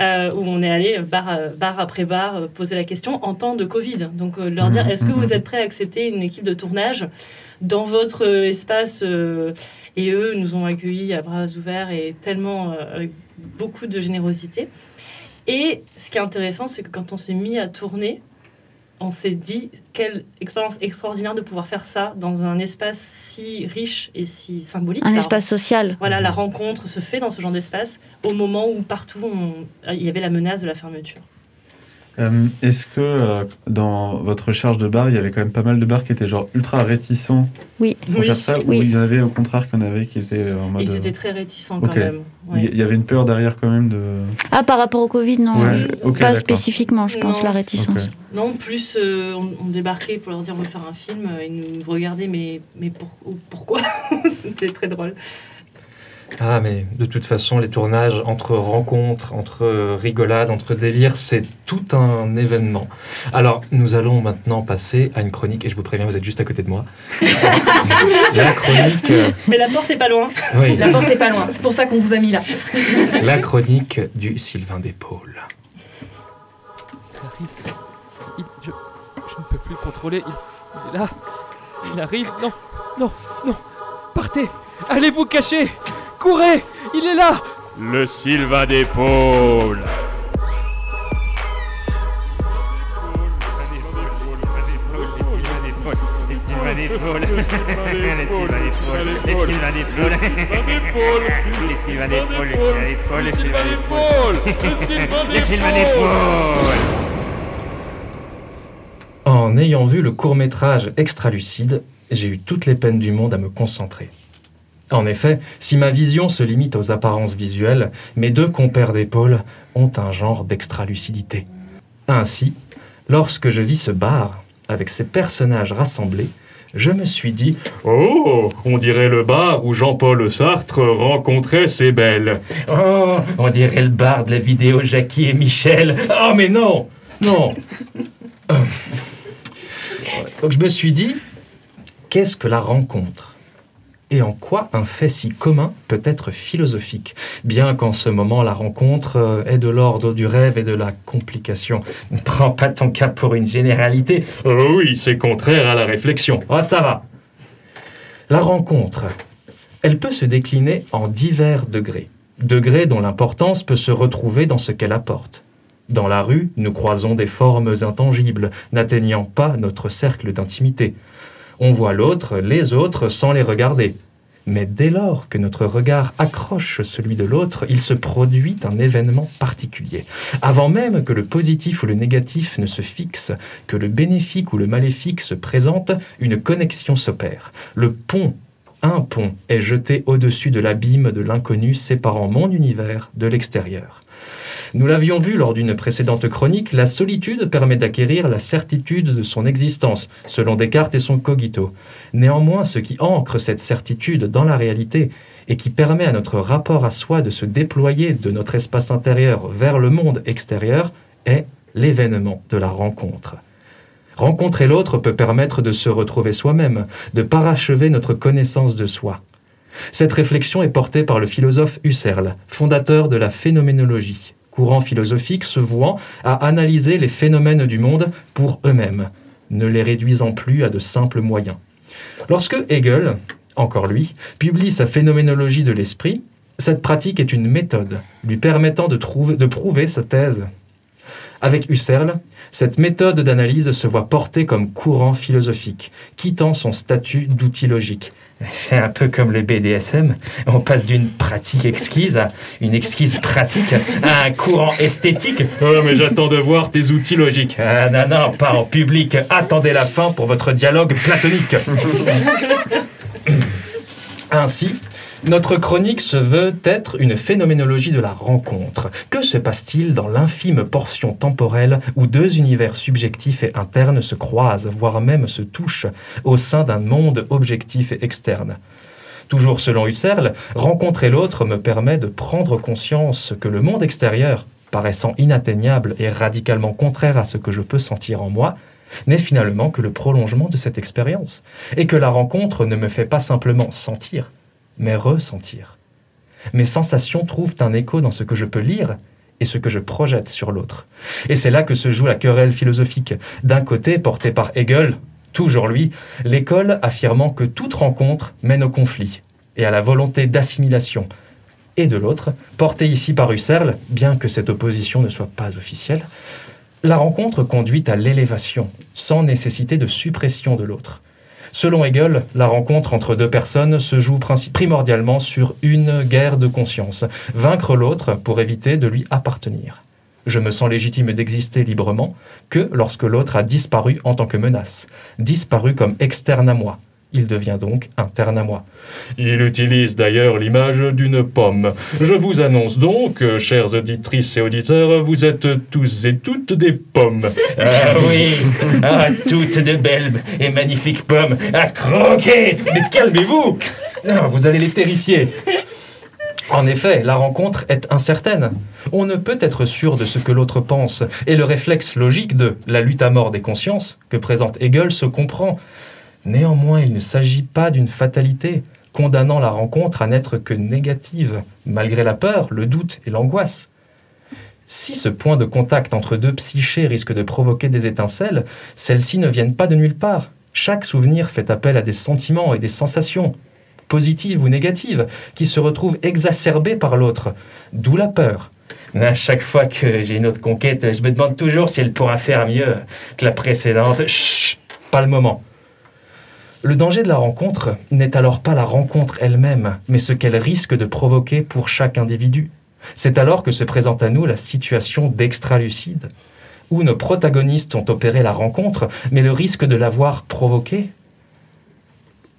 euh, où on est allé bar, bar après bar poser la question en temps de Covid. Donc euh, de leur dire Mhm, est-ce que vous êtes prêts à accepter une équipe de tournage dans votre espace euh, Et eux nous ont accueillis à bras ouverts et tellement euh, avec beaucoup de générosité. Et ce qui est intéressant, c'est que quand on s'est mis à tourner, on s'est dit quelle expérience extraordinaire de pouvoir faire ça dans un espace si riche et si symbolique. Un La- espace social. Voilà, la rencontre se fait dans ce genre d'espace au moment où partout on- il y avait la menace de la fermeture. Euh, Est-ce que euh, dans votre recherche de bar, il y avait quand même pas mal de bars qui étaient genre ultra réticents Oui. pour Oui. faire ça Ou Oui. il y en avait au contraire qu'il y en avait qui étaient en mode. Ils euh, étaient très réticents quand même. Il y- ouais. il y avait une peur derrière quand même de. Ah, par rapport au Covid, non. Ouais, euh, je- ok, pas spécifiquement, je pense, Non, la réticence. Non, plus euh, on, on débarquait pour leur dire on veut faire un film euh, et nous regardaient mais, mais pour- pourquoi? C'était très drôle. Ah, mais de toute façon, les tournages entre rencontres, entre rigolades, entre délires, c'est tout un événement. Alors, nous allons maintenant passer à une chronique, et je vous préviens, vous êtes juste à côté de moi. la chronique, euh, Mais la porte est pas loin. oui, La porte est pas loin, c'est pour ça qu'on vous a mis là. la chronique du Sylvain d'épaule. Il arrive. Il- je, je ne peux plus le contrôler. Il, il est là. Il arrive. Non, non, non. Partez. Allez vous cacher. Courez. Il est là. Le Sylvain d'épaule. Les Sylvains d'épaule. Les Sylvains d'épaule. Les Sylvains d'épaule. Les Sylvains d'épaule. Les Sylvains d'épaule. Les Sylvains. En ayant vu le court-métrage Extralucide, j'ai eu toutes les peines du monde à me concentrer. En effet, si ma vision se limite aux apparences visuelles, mes deux compères d'épaule ont un genre d'extralucidité. Ainsi, lorsque je vis ce bar, avec ses personnages rassemblés, je me suis dit Oh, on dirait le bar où Jean-Paul Sartre rencontrait ses belles. Oh, on dirait le bar de la vidéo Jackie et Michel. Oh, mais non Non Euh. Donc je me suis dit Qu'est-ce que la rencontre? Et en quoi un fait si commun peut être philosophique, bien qu'en ce moment la rencontre euh, est de l'ordre du rêve et de la complication. Ne prends pas ton cas pour une généralité. Oh oui, c'est contraire à la réflexion. Ah, ça va. La rencontre, elle peut se décliner en divers degrés. Degrés dont l'importance peut se retrouver dans ce qu'elle apporte. Dans la rue, nous croisons des formes intangibles, n'atteignant pas notre cercle d'intimité. On voit l'autre, les autres, sans les regarder. Mais dès lors que notre regard accroche celui de l'autre, il se produit un événement particulier. Avant même que le positif ou le négatif ne se fixe, que le bénéfique ou le maléfique se présente, une connexion s'opère. Le pont, un pont, est jeté au-dessus de l'abîme de l'inconnu séparant mon univers de l'extérieur. Nous l'avions vu lors d'une précédente chronique, la solitude permet d'acquérir la certitude de son existence, selon Descartes et son cogito. Néanmoins, ce qui ancre cette certitude dans la réalité et qui permet à notre rapport à soi de se déployer de notre espace intérieur vers le monde extérieur est l'événement de la rencontre. Rencontrer l'autre peut permettre de se retrouver soi-même, de parachever notre connaissance de soi. Cette réflexion est portée par le philosophe Husserl, fondateur de la phénoménologie, courant philosophique se vouant à analyser les phénomènes du monde pour eux-mêmes, ne les réduisant plus à de simples moyens. Lorsque Hegel, encore lui, publie sa phénoménologie de l'esprit, cette pratique est une méthode lui permettant de, de prouver sa thèse. Avec Husserl, cette méthode d'analyse se voit portée comme courant philosophique, quittant son statut d'outil logique. C'est un peu comme le BDSM, on passe d'une pratique exquise à une exquise pratique à un courant esthétique. Oh, mais j'attends de voir tes outils logiques. Ah non, non, pas en public. Attendez la fin pour votre dialogue platonique. Ainsi, notre chronique se veut être une phénoménologie de la rencontre. Que se passe-t-il dans l'infime portion temporelle où deux univers subjectifs et internes se croisent, voire même se touchent, au sein d'un monde objectif et externe? Toujours selon Husserl, rencontrer l'autre me permet de prendre conscience que le monde extérieur, paraissant inatteignable et radicalement contraire à ce que je peux sentir en moi, n'est finalement que le prolongement de cette expérience, et que la rencontre ne me fait pas simplement sentir, mais ressentir. Mes sensations trouvent un écho dans ce que je peux lire et ce que je projette sur l'autre. Et c'est là que se joue la querelle philosophique. D'un côté, portée par Hegel, toujours lui, l'école affirmant que toute rencontre mène au conflit et à la volonté d'assimilation. Et de l'autre, portée ici par Husserl, bien que cette opposition ne soit pas officielle, la rencontre conduit à l'élévation, sans nécessité de suppression de l'autre. Selon Hegel, la rencontre entre deux personnes se joue primordialement sur une guerre de conscience, vaincre l'autre pour éviter de lui appartenir. Je me sens légitime d'exister librement que lorsque l'autre a disparu en tant que menace, disparu comme externe à moi, il devient donc interne à moi. Il utilise d'ailleurs l'image d'une pomme. Je vous annonce donc, chères auditrices et auditeurs, vous êtes tous et toutes des pommes. Ah oui, ah, toutes de belles et magnifiques pommes à croquer. Mais calmez-vous Non, vous allez les terrifier. En effet, la rencontre est incertaine. On ne peut être sûr de ce que l'autre pense, et le réflexe logique de la lutte à mort des consciences que présente Hegel se comprend. Néanmoins, il ne s'agit pas d'une fatalité, condamnant la rencontre à n'être que négative, malgré la peur, le doute et l'angoisse. Si ce point de contact entre deux psychés risque de provoquer des étincelles, celles-ci ne viennent pas de nulle part. Chaque souvenir fait appel à des sentiments et des sensations, positives ou négatives, qui se retrouvent exacerbées par l'autre, d'où la peur. À chaque fois que j'ai une autre conquête, je me demande toujours si elle pourra faire mieux que la précédente. Chut, pas le moment. Le danger de la rencontre n'est alors pas la rencontre elle-même, mais ce qu'elle risque de provoquer pour chaque individu. C'est alors que se présente à nous la situation d'extra-lucide, où nos protagonistes ont opéré la rencontre, mais le risque de l'avoir provoquée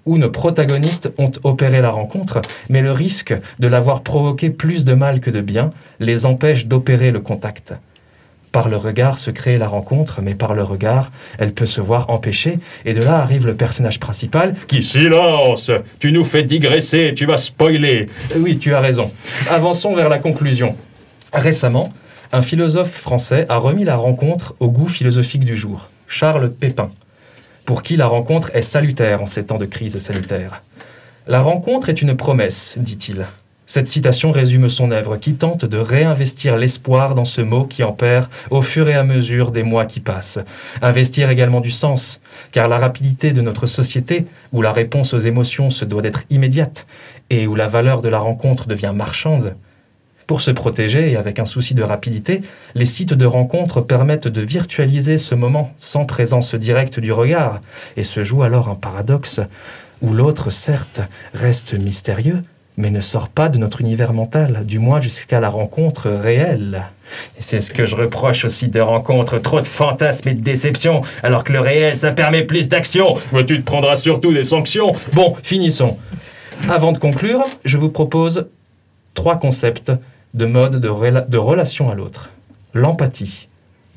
où nos protagonistes ont opéré la rencontre, mais le risque de l'avoir provoqué plus de mal que de bien les empêche d'opérer le contact. Par le regard se crée la rencontre, mais par le regard, elle peut se voir empêchée. Et de là arrive le personnage principal qui silence Tu nous fais digresser, tu vas spoiler. Oui, tu as raison. Avançons vers la conclusion. Récemment, un philosophe français a remis la rencontre au goût philosophique du jour, Charles Pépin, pour qui la rencontre est salutaire en ces temps de crise sanitaire. La rencontre est une promesse, dit-il. Cette citation résume son œuvre qui tente de réinvestir l'espoir dans ce mot qui en perd au fur et à mesure des mois qui passent. Investir également du sens, car la rapidité de notre société, où la réponse aux émotions se doit d'être immédiate et où la valeur de la rencontre devient marchande, pour se protéger et avec un souci de rapidité, les sites de rencontre permettent de virtualiser ce moment sans présence directe du regard, et se joue alors un paradoxe où l'autre, certes, reste mystérieux, mais ne sort pas de notre univers mental, du moins jusqu'à la rencontre réelle. Et c'est ce que je reproche aussi de rencontres, trop de fantasmes et de déceptions, alors que le réel, ça permet plus d'action. Mais tu te prendras surtout des sanctions. Bon, finissons. Avant de conclure, je vous propose trois concepts de mode de, de relation à l'autre. L'empathie,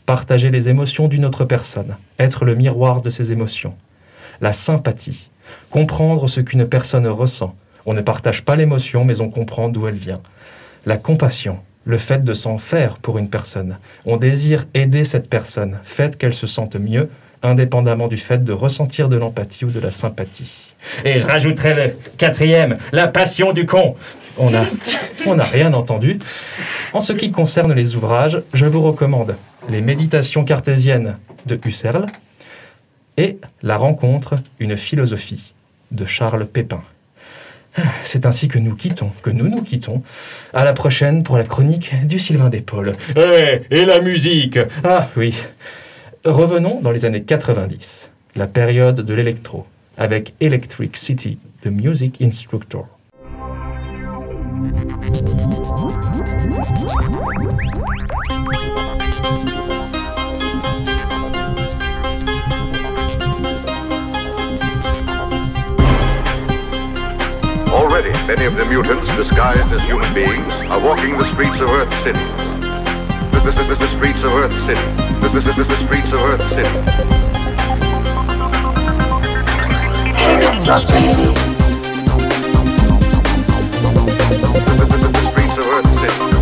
partager les émotions d'une autre personne, être le miroir de ses émotions. La sympathie, comprendre ce qu'une personne ressent, on ne partage pas l'émotion, mais on comprend d'où elle vient. La compassion, le fait de s'en faire pour une personne. On désire aider cette personne, fait qu'elle se sente mieux, indépendamment du fait de ressentir de l'empathie ou de la sympathie. Et je rajouterai le quatrième, la passion du con. On n'a on a rien entendu. En ce qui concerne les ouvrages, je vous recommande Les Méditations cartésiennes de Husserl et La rencontre, une philosophie de Charles Pépin. C'est ainsi que nous quittons, que nous nous quittons. À la prochaine pour la chronique du Sylvain d'Épaule. Eh, et la musique Ah oui. Revenons dans les années 90, la période de l'électro, avec Electric City, The Music Instructor. already, many of the mutants disguised as human beings are walking the streets of Earth City. The, the, the, the streets of Earth City. The, the, the, the streets of Earth City. Just the, the, the, the streets of Earth City.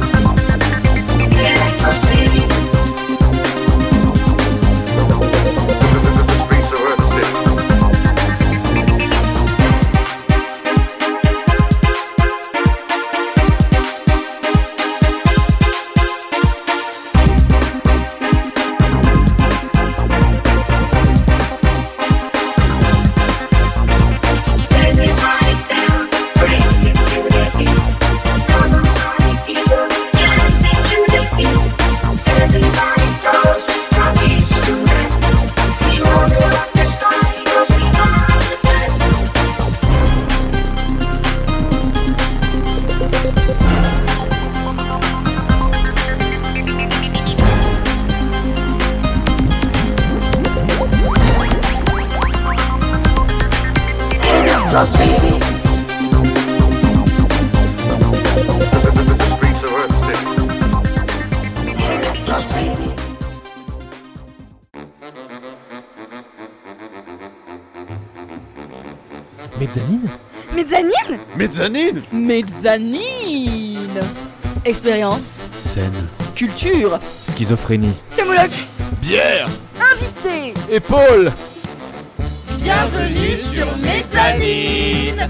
Mezzanine Mezzanine Expérience, Scène. culture, Schizophrénie. Camoulox, Bière. Invité. Épaule. Bienvenue sur Mezzanine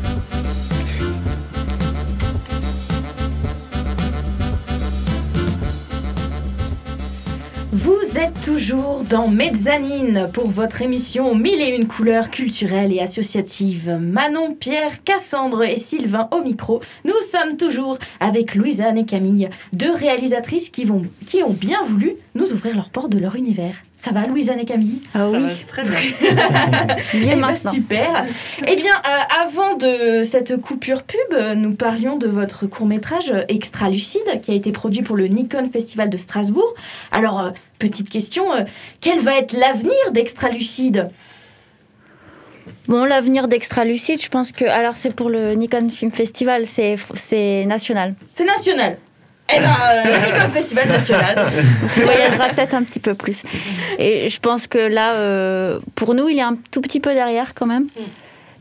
toujours dans Mezzanine pour votre émission Mille et une couleurs culturelles et associatives. Manon, Pierre, Cassandre et Sylvain au micro. Nous sommes toujours avec Louisanne et Camille, deux réalisatrices qui, vont, qui ont bien voulu nous ouvrir leurs portes de leur univers. Ça va, Louisanne et Camille Ah oui, très bien. Eh maintenant. super. Eh bien, euh, avant de cette coupure pub, nous parlions de votre court-métrage euh, Extra Lucide qui a été produit pour le Nikon Festival de Strasbourg. Alors, euh, petite question, euh, quel va être l'avenir d'Extra Lucide? Bon, l'avenir d'Extra Lucide, je pense que. Alors, c'est pour le Nikon Film Festival, c'est national. C'est national. Eh ben, euh, Festival national. Je voyagera peut-être un petit peu plus. Et je pense que là, euh, pour nous, il est un tout petit peu derrière quand même.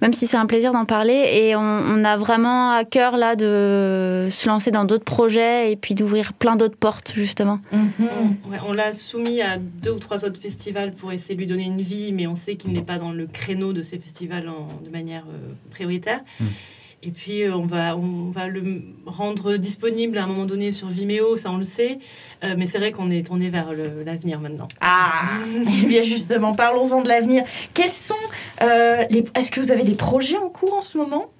Même si c'est un plaisir d'en parler. Et on, on a vraiment à cœur là de se lancer dans d'autres projets et puis d'ouvrir plein d'autres portes, justement. Ouais, on l'a soumis à deux ou trois autres festivals pour essayer de lui donner une vie, mais on sait qu'il n'est pas dans le créneau de ces festivals en- de manière euh, prioritaire. Mm. Et puis euh, on va, on va le rendre disponible à un moment donné sur Vimeo, ça on le sait. Euh, mais c'est vrai qu'on est tourné vers l'avenir maintenant. Ah, eh bien justement, parlons-en de l'avenir. Quels sont euh, les... Est-ce que vous avez des projets en cours en ce moment?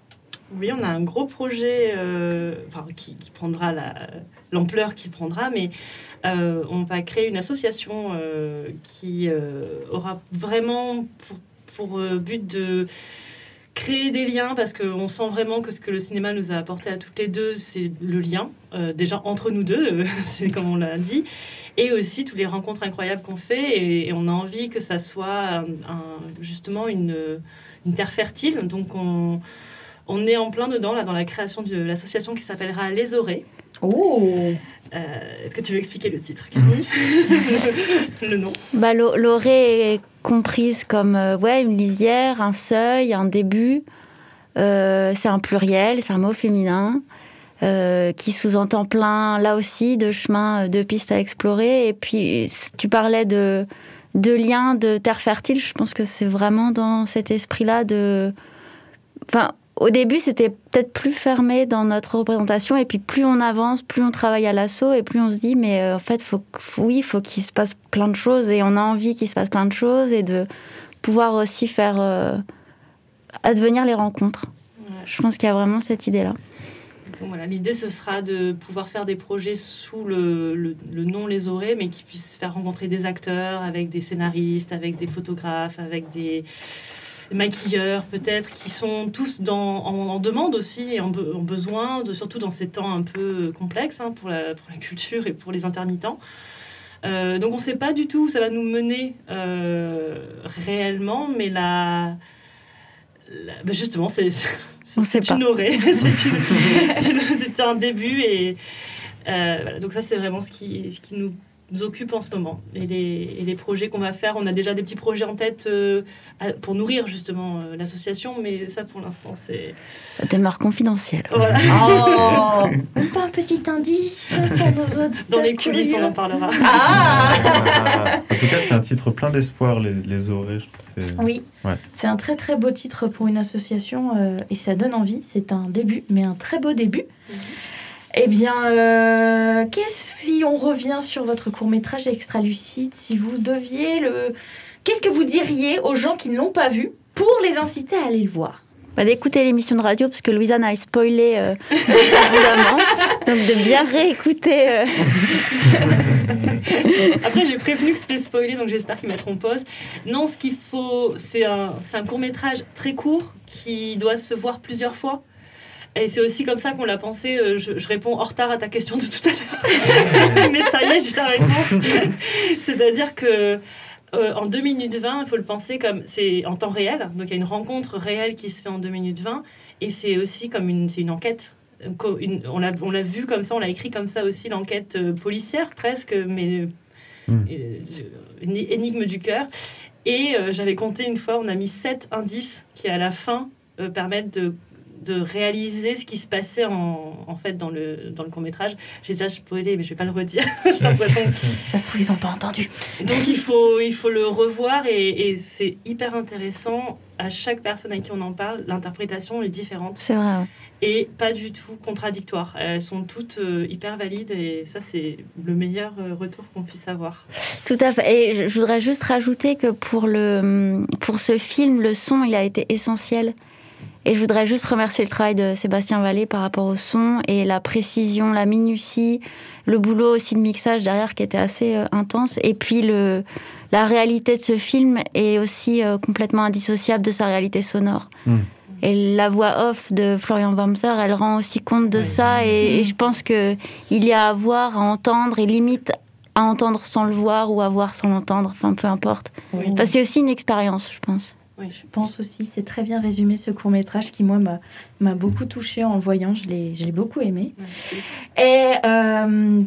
Oui, on a un gros projet euh, enfin, qui, qui prendra la- l'ampleur qu'il prendra, mais on va créer une association qui aura vraiment pour, pour, but de créer des liens parce qu'on sent vraiment que ce que le cinéma nous a apporté à toutes les deux, c'est le lien, euh, déjà entre nous deux, euh, c'est comme on l'a dit, et aussi toutes les rencontres incroyables qu'on fait, et, et on a envie que ça soit un- un- justement une, une terre fertile. Donc on, on est en plein dedans, là, dans la création de l'association qui s'appellera Les Orées. Oh Euh, Est-ce que tu veux expliquer le titre, Camille? Le nom Bah, l'o- l'orée est comprise comme euh, ouais, une lisière, un seuil, un début. Euh, c'est un pluriel, c'est un mot féminin euh, qui sous-entend plein, là aussi, de chemins, de pistes à explorer. Et puis, tu parlais de, de liens, de terre fertile. Je pense que c'est vraiment dans cet esprit-là de. Enfin, au début, c'était peut-être plus fermé dans notre représentation, et puis plus on avance, plus on travaille à l'assaut, et plus on se dit, mais euh, en fait, faut, faut- oui, il faut qu'il se passe plein de choses, et on a envie qu'il se passe plein de choses, et de pouvoir aussi faire euh, advenir les rencontres. Je pense qu'il y a vraiment cette idée-là. Donc voilà, l'idée ce sera de pouvoir faire des projets sous le, le- le nom Les Orées, mais qui puissent faire rencontrer des acteurs avec des scénaristes, avec des photographes, avec des maquilleurs peut-être, qui sont tous dans, en, en demande aussi et en, be- en besoin, de, surtout dans ces temps un peu complexes hein, pour, la, pour la culture et pour les intermittents. Euh, donc on ne sait pas du tout où ça va nous mener euh, réellement, mais la, la- ben justement, c'est une orée, c'est un début et euh, voilà, donc ça c'est vraiment ce qui, ce qui nous occupe en ce moment et les, et les projets qu'on va faire. On a déjà des petits projets en tête euh, pour nourrir justement euh, l'association, mais ça pour l'instant c'est Ça demeure confidentiel. voilà. Oh Même pas un petit indice pour nos autres Dans les coulisses, on en parlera. Ah En tout cas, c'est un titre plein d'espoir, les, les orées. Oui, Ouais. c'est un très très beau titre pour une association euh, et ça donne envie. C'est un début, mais un très beau début. Eh bien, euh, qu'est-ce si on revient sur votre court métrage extra lucide Si vous deviez le, qu'est-ce que vous diriez aux gens qui ne l'ont pas vu pour les inciter à aller le voir? Bah, d'écouter l'émission de radio, parce que Louisanne a spoilé euh, évidemment. Donc de bien réécouter. euh. Après, j'ai prévenu que c'était spoilé, donc j'espère qu'ils mettront pause. Non, ce qu'il faut, c'est un, c'est un court métrage très court qui doit se voir plusieurs fois. Et c'est aussi comme ça qu'on l'a pensé. Euh, Je, je réponds en retard à ta question de tout à l'heure. Mais ça y est, j'ai la réponse. C'est-à-dire que Euh, en 2 minutes 20, il faut le penser comme c'est en temps réel. Donc il y a une rencontre réelle qui se fait en 2 minutes 20. Et c'est aussi comme une, une enquête. euh, une- on l'a vu comme ça, on l'a écrit comme ça aussi, l'enquête euh, policière presque, mais Mm. euh, une énigme du cœur. Et j'avais compté une fois, on a mis sept indices qui à la fin permettent de, de réaliser ce qui se passait en, en fait dans le, dans le court métrage. J'ai déjà spoilé, mais je vais pas le redire. Ça se trouve, ils n'ont pas entendu. donc il faut, il faut le revoir et, et c'est hyper intéressant. À chaque personne à qui on en parle, l'interprétation est différente. C'est vrai. ouais. Et pas du tout contradictoire. Elles sont toutes euh, hyper valides et ça c'est le meilleur euh, retour qu'on puisse avoir. Tout à fait. Et je, je voudrais juste rajouter que pour, le, pour ce film, le son, il a été essentiel. Et je voudrais juste remercier le travail de Sébastien Vallée par rapport au son et la précision, la minutie, le boulot aussi de mixage derrière qui était assez euh, intense. Et puis le, la réalité de ce film est aussi euh, complètement indissociable de sa réalité sonore. Mm. Et la voix off de Florian Wamser, elle rend aussi compte de ça. Et, et je pense que il y a à voir, à entendre, et limite à entendre sans le voir ou à voir sans l'entendre. Enfin, peu importe. Enfin, c'est aussi une expérience, je pense. Oui, je pense aussi, c'est très bien résumé ce court métrage qui, moi, m'a- m'a beaucoup touché en le voyant. Je l'ai je l'ai beaucoup aimé. Et euh,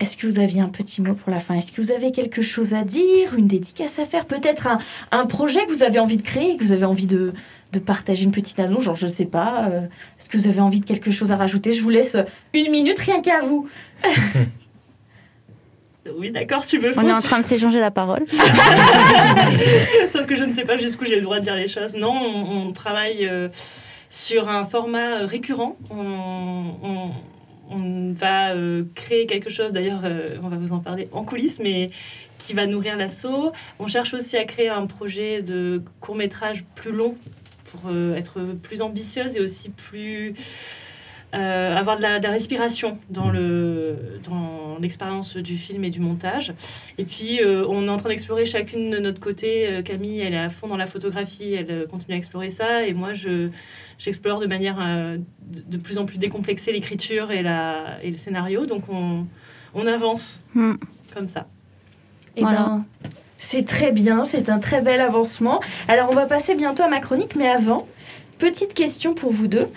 est-ce que vous aviez un petit mot pour la fin? Est-ce que vous avez quelque chose à dire Une dédicace à faire Peut-être un, un projet que vous avez envie de créer, que vous avez envie de, de partager une petite annonce Genre, je ne sais pas. euh, Est-ce que vous avez envie de quelque chose à rajouter? Je vous laisse une minute rien qu'à vous. Oui, d'accord, tu me On est en train de s'échanger la parole. Sauf que je ne sais pas jusqu'où j'ai le droit de dire les choses. Non, on, on travaille euh, sur un format euh, récurrent. On, on- on va euh, créer quelque chose, d'ailleurs, euh, on va vous en parler en coulisses, mais qui va nourrir l'assaut. On cherche aussi à créer un projet de court métrage plus long pour euh, être plus ambitieuse et aussi plus avoir de la, de la respiration dans le dans l'expérience du film et du montage. Et puis euh, on est en train d'explorer chacune de notre côté. Euh, Camille, elle est à fond dans la photographie, elle euh, continue à explorer ça, et moi je j'explore de manière euh, de, de plus en plus décomplexée l'écriture et la et le scénario. Donc on on avance Hmm. comme ça. Eh ben, c'est très bien, c'est un très bel avancement. Alors, on va passer bientôt à ma chronique, mais avant, petite question pour vous deux.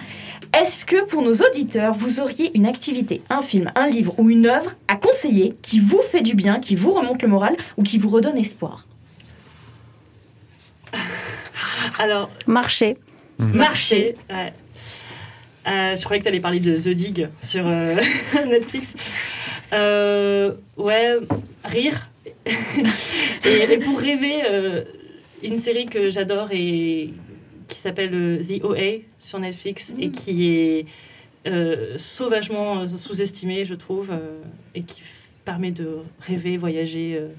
Est-ce que pour nos auditeurs, vous auriez une activité, un film, un livre ou une œuvre à conseiller qui vous fait du bien, qui vous remonte le moral ou qui vous redonne espoir? Alors Marcher. Marcher. ouais. Euh, je croyais que tu allais parler de The Dig sur euh, Netflix. Euh, ouais, rire. et, et pour rêver, euh, une série que j'adore et qui s'appelle euh, The OA sur Netflix et qui est euh, sauvagement euh, sous-estimée, je trouve, euh, et qui permet de rêver, voyager, euh,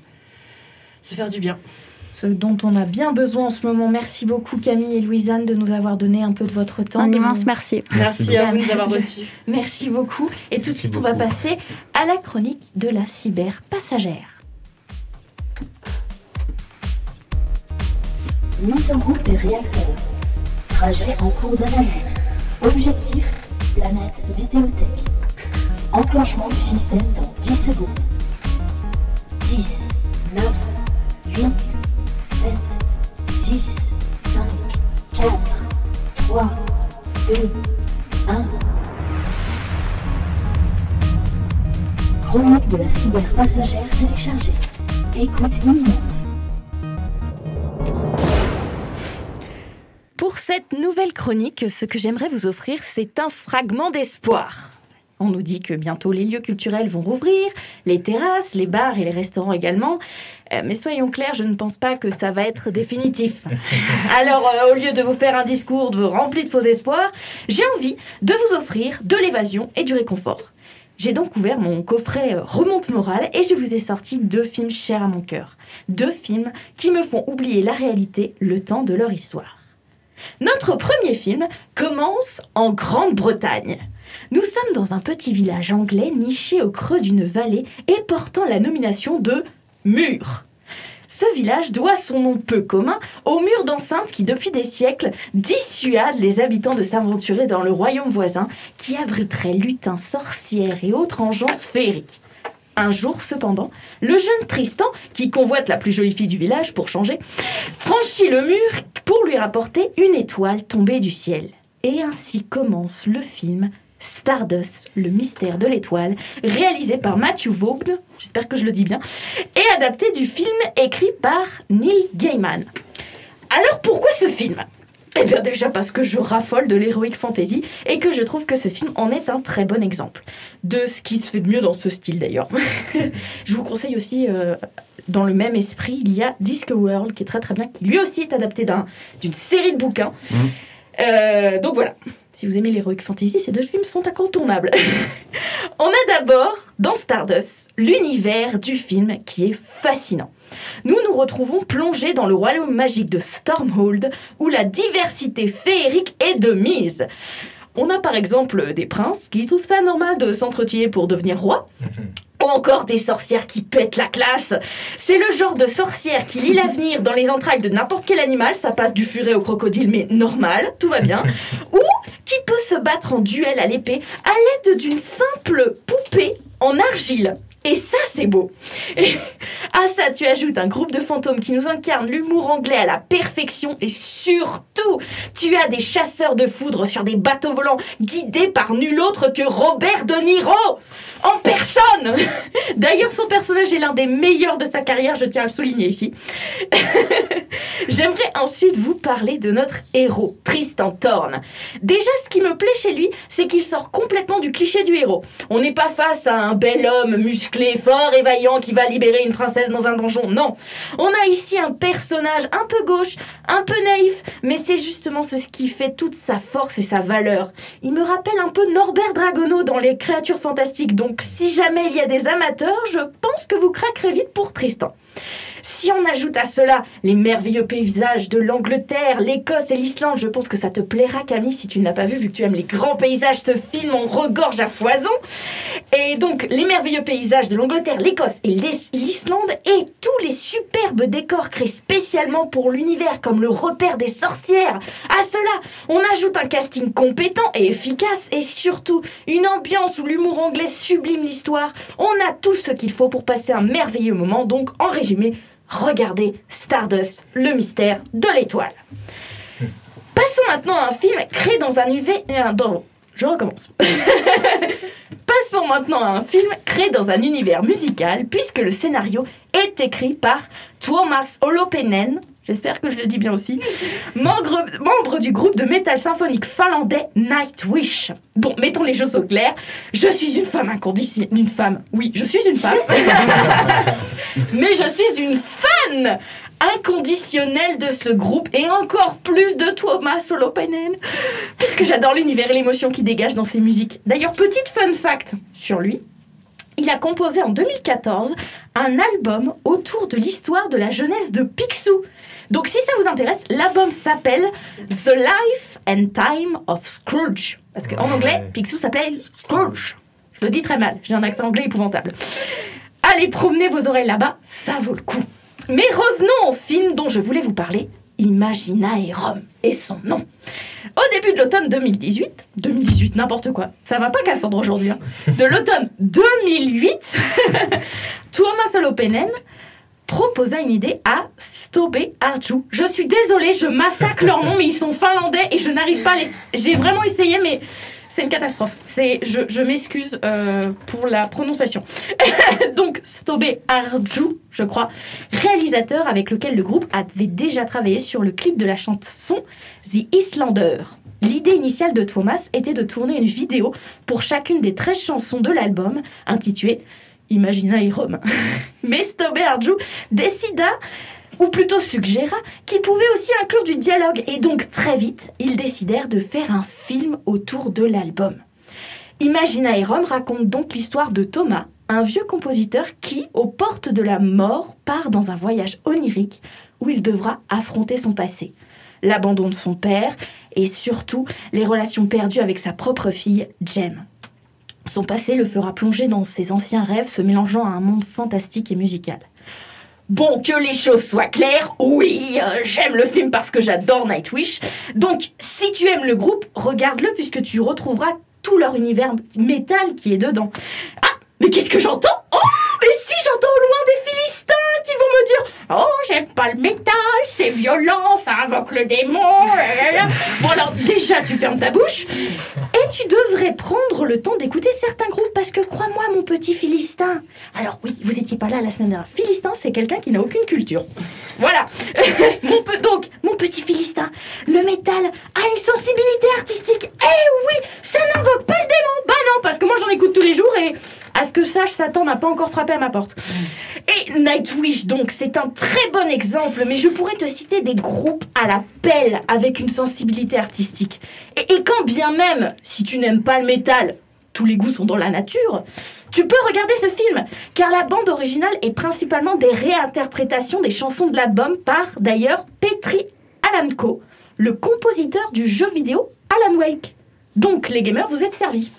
se faire du bien. Ce dont on a bien besoin en ce moment. Merci beaucoup Camille et Louisanne de nous avoir donné un peu de votre temps. Un immense merci. Merci à vous de nous avoir reçus. Merci beaucoup. Et tout de suite, on va passer à la chronique de la cyber passagère. Mise en route des réacteurs. Trajet en cours d'analyse. Objectif, planète Vidéothèque. Enclenchement du système dans 10 secondes. 10, 9, 8, 7, 6, 5, 4, 3, 2, 1. Chronique de la cyber passagère téléchargée. Écoute imminente. Pour cette nouvelle chronique, ce que j'aimerais vous offrir, c'est un fragment d'espoir. On nous dit que bientôt les lieux culturels vont rouvrir, les terrasses, les bars et les restaurants également. Euh, mais soyons clairs, je ne pense pas que ça va être définitif. Alors, euh, au lieu de vous faire un discours de rempli de faux espoirs, j'ai envie de vous offrir de l'évasion et du réconfort. J'ai donc ouvert mon coffret euh, Remonte Morale et je vous ai sorti deux films chers à mon cœur. Deux films qui me font oublier la réalité le temps de leur histoire. Notre premier film commence en Grande-Bretagne. Nous sommes dans un petit village anglais niché au creux d'une vallée et portant la nomination de Mur. Ce village doit son nom peu commun aux murs d'enceinte qui, depuis des siècles, dissuadent les habitants de s'aventurer dans le royaume voisin qui abriterait lutins, sorcières et autres engences féeriques. Un jour, cependant, le jeune Tristan, qui convoite la plus jolie fille du village pour changer, franchit le mur pour lui rapporter une étoile tombée du ciel. Et ainsi commence le film Stardust, le mystère de l'étoile, réalisé par Matthew Vaughn, j'espère que je le dis bien, et adapté du film écrit par Neil Gaiman. Alors pourquoi ce film? Eh bien déjà parce que je raffole de l'heroic fantasy et que je trouve que ce film en est un très bon exemple. De ce qui se fait de mieux dans ce style d'ailleurs. je vous conseille aussi, euh, dans le même esprit, il y a Disco World qui est très très bien, qui lui aussi est adapté d'un- d'une série de bouquins. Euh, donc voilà, si vous aimez l'heroic fantasy, ces deux films sont incontournables. On a d'abord, dans Stardust, l'univers du film qui est fascinant. Nous nous retrouvons plongés dans le royaume magique de Stormhold, où la diversité féerique est de mise. On a par exemple des princes qui trouvent ça normal de s'entretuer pour devenir roi, ou encore des sorcières qui pètent la classe. C'est le genre de sorcière qui lit l'avenir dans les entrailles de n'importe quel animal, ça passe du furet au crocodile, mais normal, tout va bien. Ou qui peut se battre en duel à l'épée à l'aide d'une simple poupée en argile. Et ça, c'est beau. Et à ça, tu ajoutes un groupe de fantômes qui nous incarne l'humour anglais à la perfection et surtout, tu as des chasseurs de foudre sur des bateaux volants guidés par nul autre que Robert De Niro en personne. D'ailleurs, son personnage est l'un des meilleurs de sa carrière, je tiens à le souligner ici. J'aimerais ensuite vous parler de notre héros, Tristan Thorne. Déjà, ce qui me plaît chez lui, c'est qu'il sort complètement du cliché du héros. On n'est pas face à un bel homme musclé, fort et vaillant qui va libérer une princesse dans un donjon. Non. On a ici un personnage un peu gauche, un peu naïf, mais c'est justement ce qui fait toute sa force et sa valeur. Il me rappelle un peu Norbert Dragono dans Les créatures fantastiques, donc si jamais il y a des amateurs, je pense que vous craquerez vite pour Tristan. Si on ajoute à cela les merveilleux paysages de l'Angleterre, l'Écosse et l'Islande, je pense que ça te plaira Camille si tu ne l'as pas vu vu que tu aimes les grands paysages, ce film en regorge à foison. Et donc les merveilleux paysages de l'Angleterre, l'Écosse et l'Is- l'Islande et tous les superbes décors créés spécialement pour l'univers comme le repère des sorcières. À cela, on ajoute un casting compétent et efficace et surtout une ambiance où l'humour anglais sublime l'histoire. On a tout ce qu'il faut pour passer un merveilleux moment. Donc en regardez Stardust, le mystère de l'étoile. Passons maintenant à un film créé dans un univers... Je recommence. Passons maintenant à un film créé dans un univers musical, puisque le scénario est écrit par Tuomas Holopainen, j'espère que je le dis bien aussi, membre, membre du groupe de métal symphonique finlandais Nightwish. Bon, mettons les choses au clair, je suis une femme inconditionnelle. Une femme, oui, je suis une femme. Mais je suis une fan inconditionnelle de ce groupe et encore plus de Thomas Holopainen puisque j'adore l'univers et l'émotion qu'il dégage dans ses musiques. D'ailleurs, petite fun fact sur lui, il a composé en 2014 un album autour de l'histoire de la jeunesse de Picsou. Donc si ça vous intéresse, l'album s'appelle The Life and Time of Scrooge. Parce qu'en anglais, Picsou s'appelle Scrooge. Je le dis très mal, j'ai un accent anglais épouvantable. Allez promener vos oreilles là-bas, ça vaut le coup. Mais revenons au film dont je voulais vous parler, Imaginaerum, et son nom. Au début de l'automne 2018, 2018, n'importe quoi, ça va pas Cassandre aujourd'hui, hein. de l'automne 2008, Tuomas Holopainen proposa une idée à Stobe Arju. Je suis désolée, je massacre leur nom, mais ils sont finlandais et je n'arrive pas à les... J'ai vraiment essayé, mais c'est une catastrophe. C'est, je, m'excuse euh, pour la prononciation. Donc, Stobe Arju, je crois, réalisateur avec lequel le groupe avait déjà travaillé sur le clip de la chanson The Islander. L'idée initiale de Thomas était de tourner une vidéo pour chacune des 13 chansons de l'album, intitulée Imaginaerum. Mais Stobe Arju décida ou plutôt suggéra qu'il pouvait aussi inclure du dialogue, et donc très vite, ils décidèrent de faire un film autour de l'album. Imaginaerum raconte donc l'histoire de Thomas, un vieux compositeur qui, aux portes de la mort, part dans un voyage onirique où il devra affronter son passé, l'abandon de son père et surtout les relations perdues avec sa propre fille, Jem. Son passé le fera plonger dans ses anciens rêves se mélangeant à un monde fantastique et musical. Bon, que les choses soient claires, oui, euh, j'aime le film parce que j'adore Nightwish. Donc, si tu aimes le groupe, regarde-le puisque tu retrouveras tout leur univers métal qui est dedans. Ah, mais qu'est-ce que j'entends? Oh Et si j'entends au loin des Philistins qui vont me dire Oh, j'aime pas le métal, c'est violent, ça invoque le démon. Bon, alors déjà, tu fermes ta bouche. Et tu devrais prendre le temps d'écouter certains groupes parce que crois-moi, mon petit Philistin. Alors, oui, vous étiez pas là la semaine dernière. Philistin, c'est quelqu'un qui n'a aucune culture. Voilà. donc, mon petit Philistin, le métal a une sensibilité artistique. Eh oui, ça n'invoque pas le démon. Bah non, parce que moi j'en écoute tous les jours et à ce que sache, Satan n'a pas encore frappé à ma porte. Et Nightwish, donc, c'est un très bon exemple, mais je pourrais te citer des groupes à la pelle avec une sensibilité artistique. Et, et quand bien même, si tu n'aimes pas le métal, tous les goûts sont dans la nature, tu peux regarder ce film, car la bande originale est principalement des réinterprétations des chansons de l'album par, d'ailleurs, Petri Alanko, le compositeur du jeu vidéo Alan Wake. Donc, les gamers, vous êtes servis.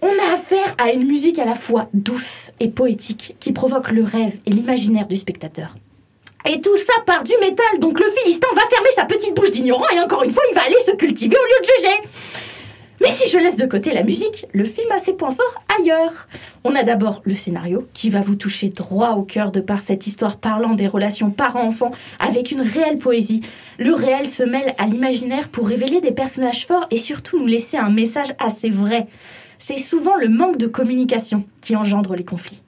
On a affaire à une musique à la fois douce et poétique qui provoque le rêve et l'imaginaire du spectateur. Et tout ça part du métal, donc le Philistin va fermer sa petite bouche d'ignorant et encore une fois, il va aller se cultiver au lieu de juger. Mais si je laisse de côté la musique, le film a ses points forts ailleurs. On a d'abord le scénario qui va vous toucher droit au cœur de par cette histoire parlant des relations parents-enfants avec une réelle poésie. Le réel se mêle à l'imaginaire pour révéler des personnages forts et surtout nous laisser un message assez vrai. C'est souvent le manque de communication qui engendre les conflits.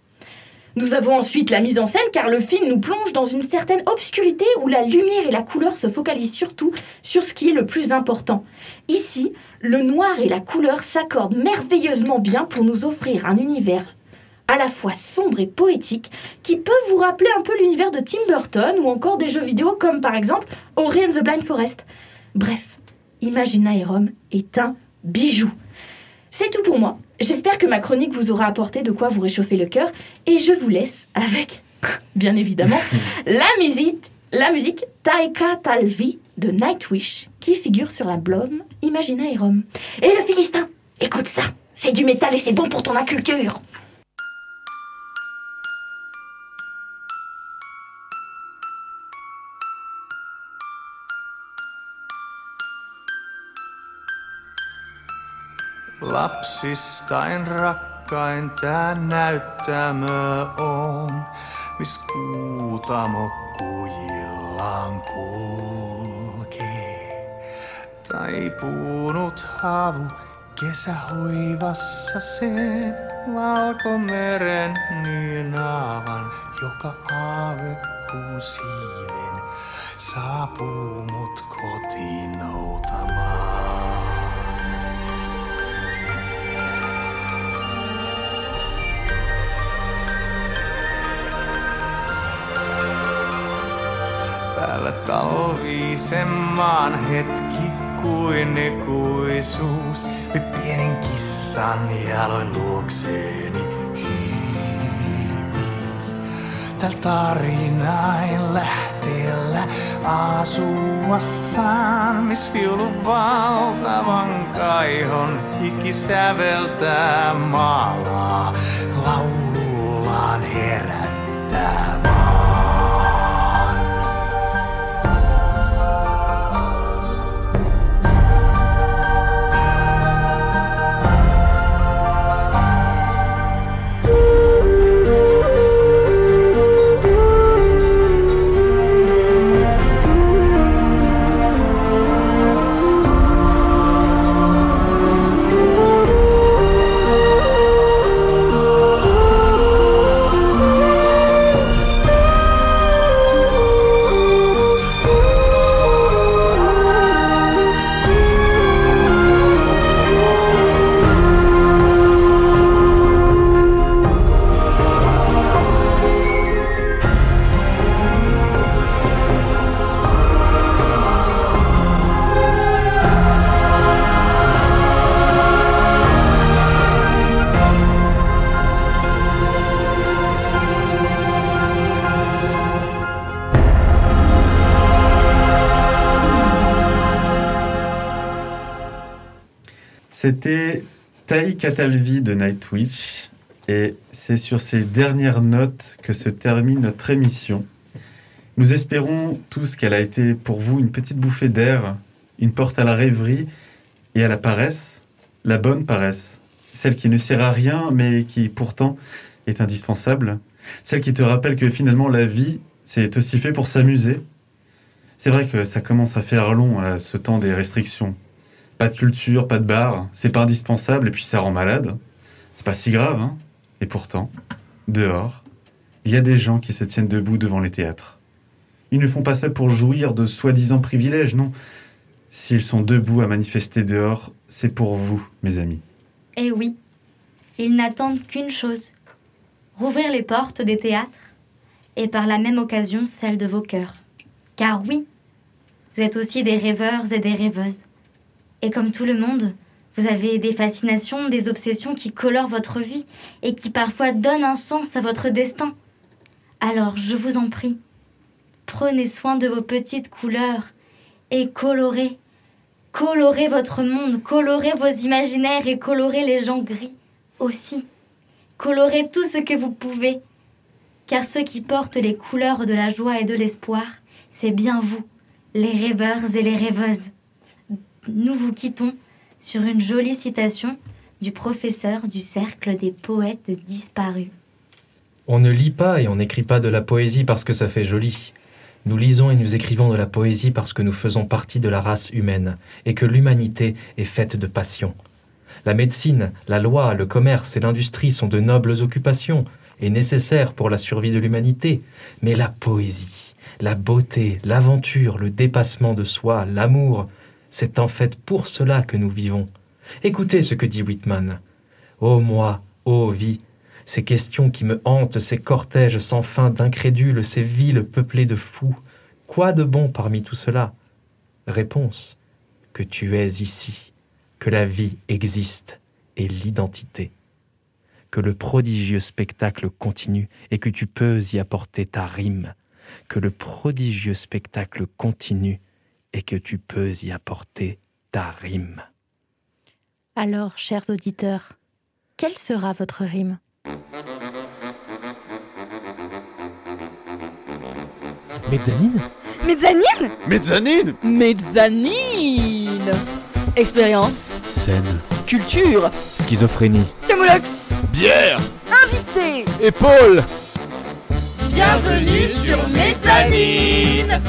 Nous avons ensuite la mise en scène car le film nous plonge dans une certaine obscurité où la lumière et la couleur se focalisent surtout sur ce qui est le plus important. Ici, le noir et la couleur s'accordent merveilleusement bien pour nous offrir un univers à la fois sombre et poétique qui peut vous rappeler un peu l'univers de Tim Burton ou encore des jeux vidéo comme par exemple Ori and the Blind Forest. Bref, Imaginaerum est un bijou. C'est tout pour moi. J'espère que ma chronique vous aura apporté de quoi vous réchauffer le cœur et je vous laisse avec, bien évidemment, la musique, la musique Taika Talvi de Nightwish qui figure sur l'album Imaginaerum. Et le Philistin, écoute ça, c'est du métal et c'est bon pour ton inculture. Lapsistain rakkain tää näyttämö on, mis kuutamo kujillaan kulkee. Taipunut havu kesähoivassa sen valkomeren nynaavan, joka aavekuun siiven saapuu mut kotiin noutamaan. Päällä talvisen maan hetki kuin ikuisuus. Nyt pienen kissan jaloin luokseeni hiipi. Tällä tarinain lähteellä asuassaan, miss viulu valtavan kaihon hiki säveltää maalaa, laulullaan herättää maan. C'était Tai Catalvi de Nightwish. Et c'est sur ces dernières notes que se termine notre émission. Nous espérons tous qu'elle a été pour vous une petite bouffée d'air, une porte à la rêverie et à la paresse, la bonne paresse, celle qui ne sert à rien mais qui pourtant est indispensable, celle qui te rappelle que finalement la vie, c'est aussi fait pour s'amuser. C'est vrai que ça commence à faire long à ce temps des restrictions. Pas de culture, pas de bar, c'est pas indispensable et puis ça rend malade. C'est pas si grave, hein Et pourtant, dehors, il y a des gens qui se tiennent debout devant les théâtres. Ils ne font pas ça pour jouir de soi-disant privilèges, non. S'ils sont debout à manifester dehors, c'est pour vous, mes amis. Eh oui, ils n'attendent qu'une chose rouvrir les portes des théâtres et par la même occasion celles de vos cœurs. Car oui, vous êtes aussi des rêveurs et des rêveuses. Et comme tout le monde, vous avez des fascinations, des obsessions qui colorent votre vie et qui parfois donnent un sens à votre destin. Alors, je vous en prie, prenez soin de vos petites couleurs et colorez. Colorez votre monde, colorez vos imaginaires et colorez les gens gris aussi. Colorez tout ce que vous pouvez, car ceux qui portent les couleurs de la joie et de l'espoir, c'est bien vous, les rêveurs et les rêveuses. Nous vous quittons sur une jolie citation du professeur du cercle des poètes disparus. On ne lit pas et on n'écrit pas de la poésie parce que ça fait joli. Nous lisons et nous écrivons de la poésie parce que nous faisons partie de la race humaine et que l'humanité est faite de passion. La médecine, la loi, le commerce et l'industrie sont de nobles occupations et nécessaires pour la survie de l'humanité, mais la poésie, la beauté, l'aventure, le dépassement de soi, l'amour, c'est en fait pour cela que nous vivons. Écoutez ce que dit Whitman. Ô moi, ô vie, ces questions qui me hantent, ces cortèges sans fin d'incrédules, ces villes peuplées de fous, quoi de bon parmi tout cela? Réponse que tu es ici, que la vie existe et l'identité, que le prodigieux spectacle continue et que tu peux y apporter ta rime, que le prodigieux spectacle continue et que tu peux y apporter ta rime. Alors, chers auditeurs, quelle sera votre rime? Mezzanine? Mezzanine! Mezzanine! Mezzanine! Expérience, Scène. culture, Schizophrénie. camoulox, Bière! invité! Épaule! Bienvenue sur Mezzanine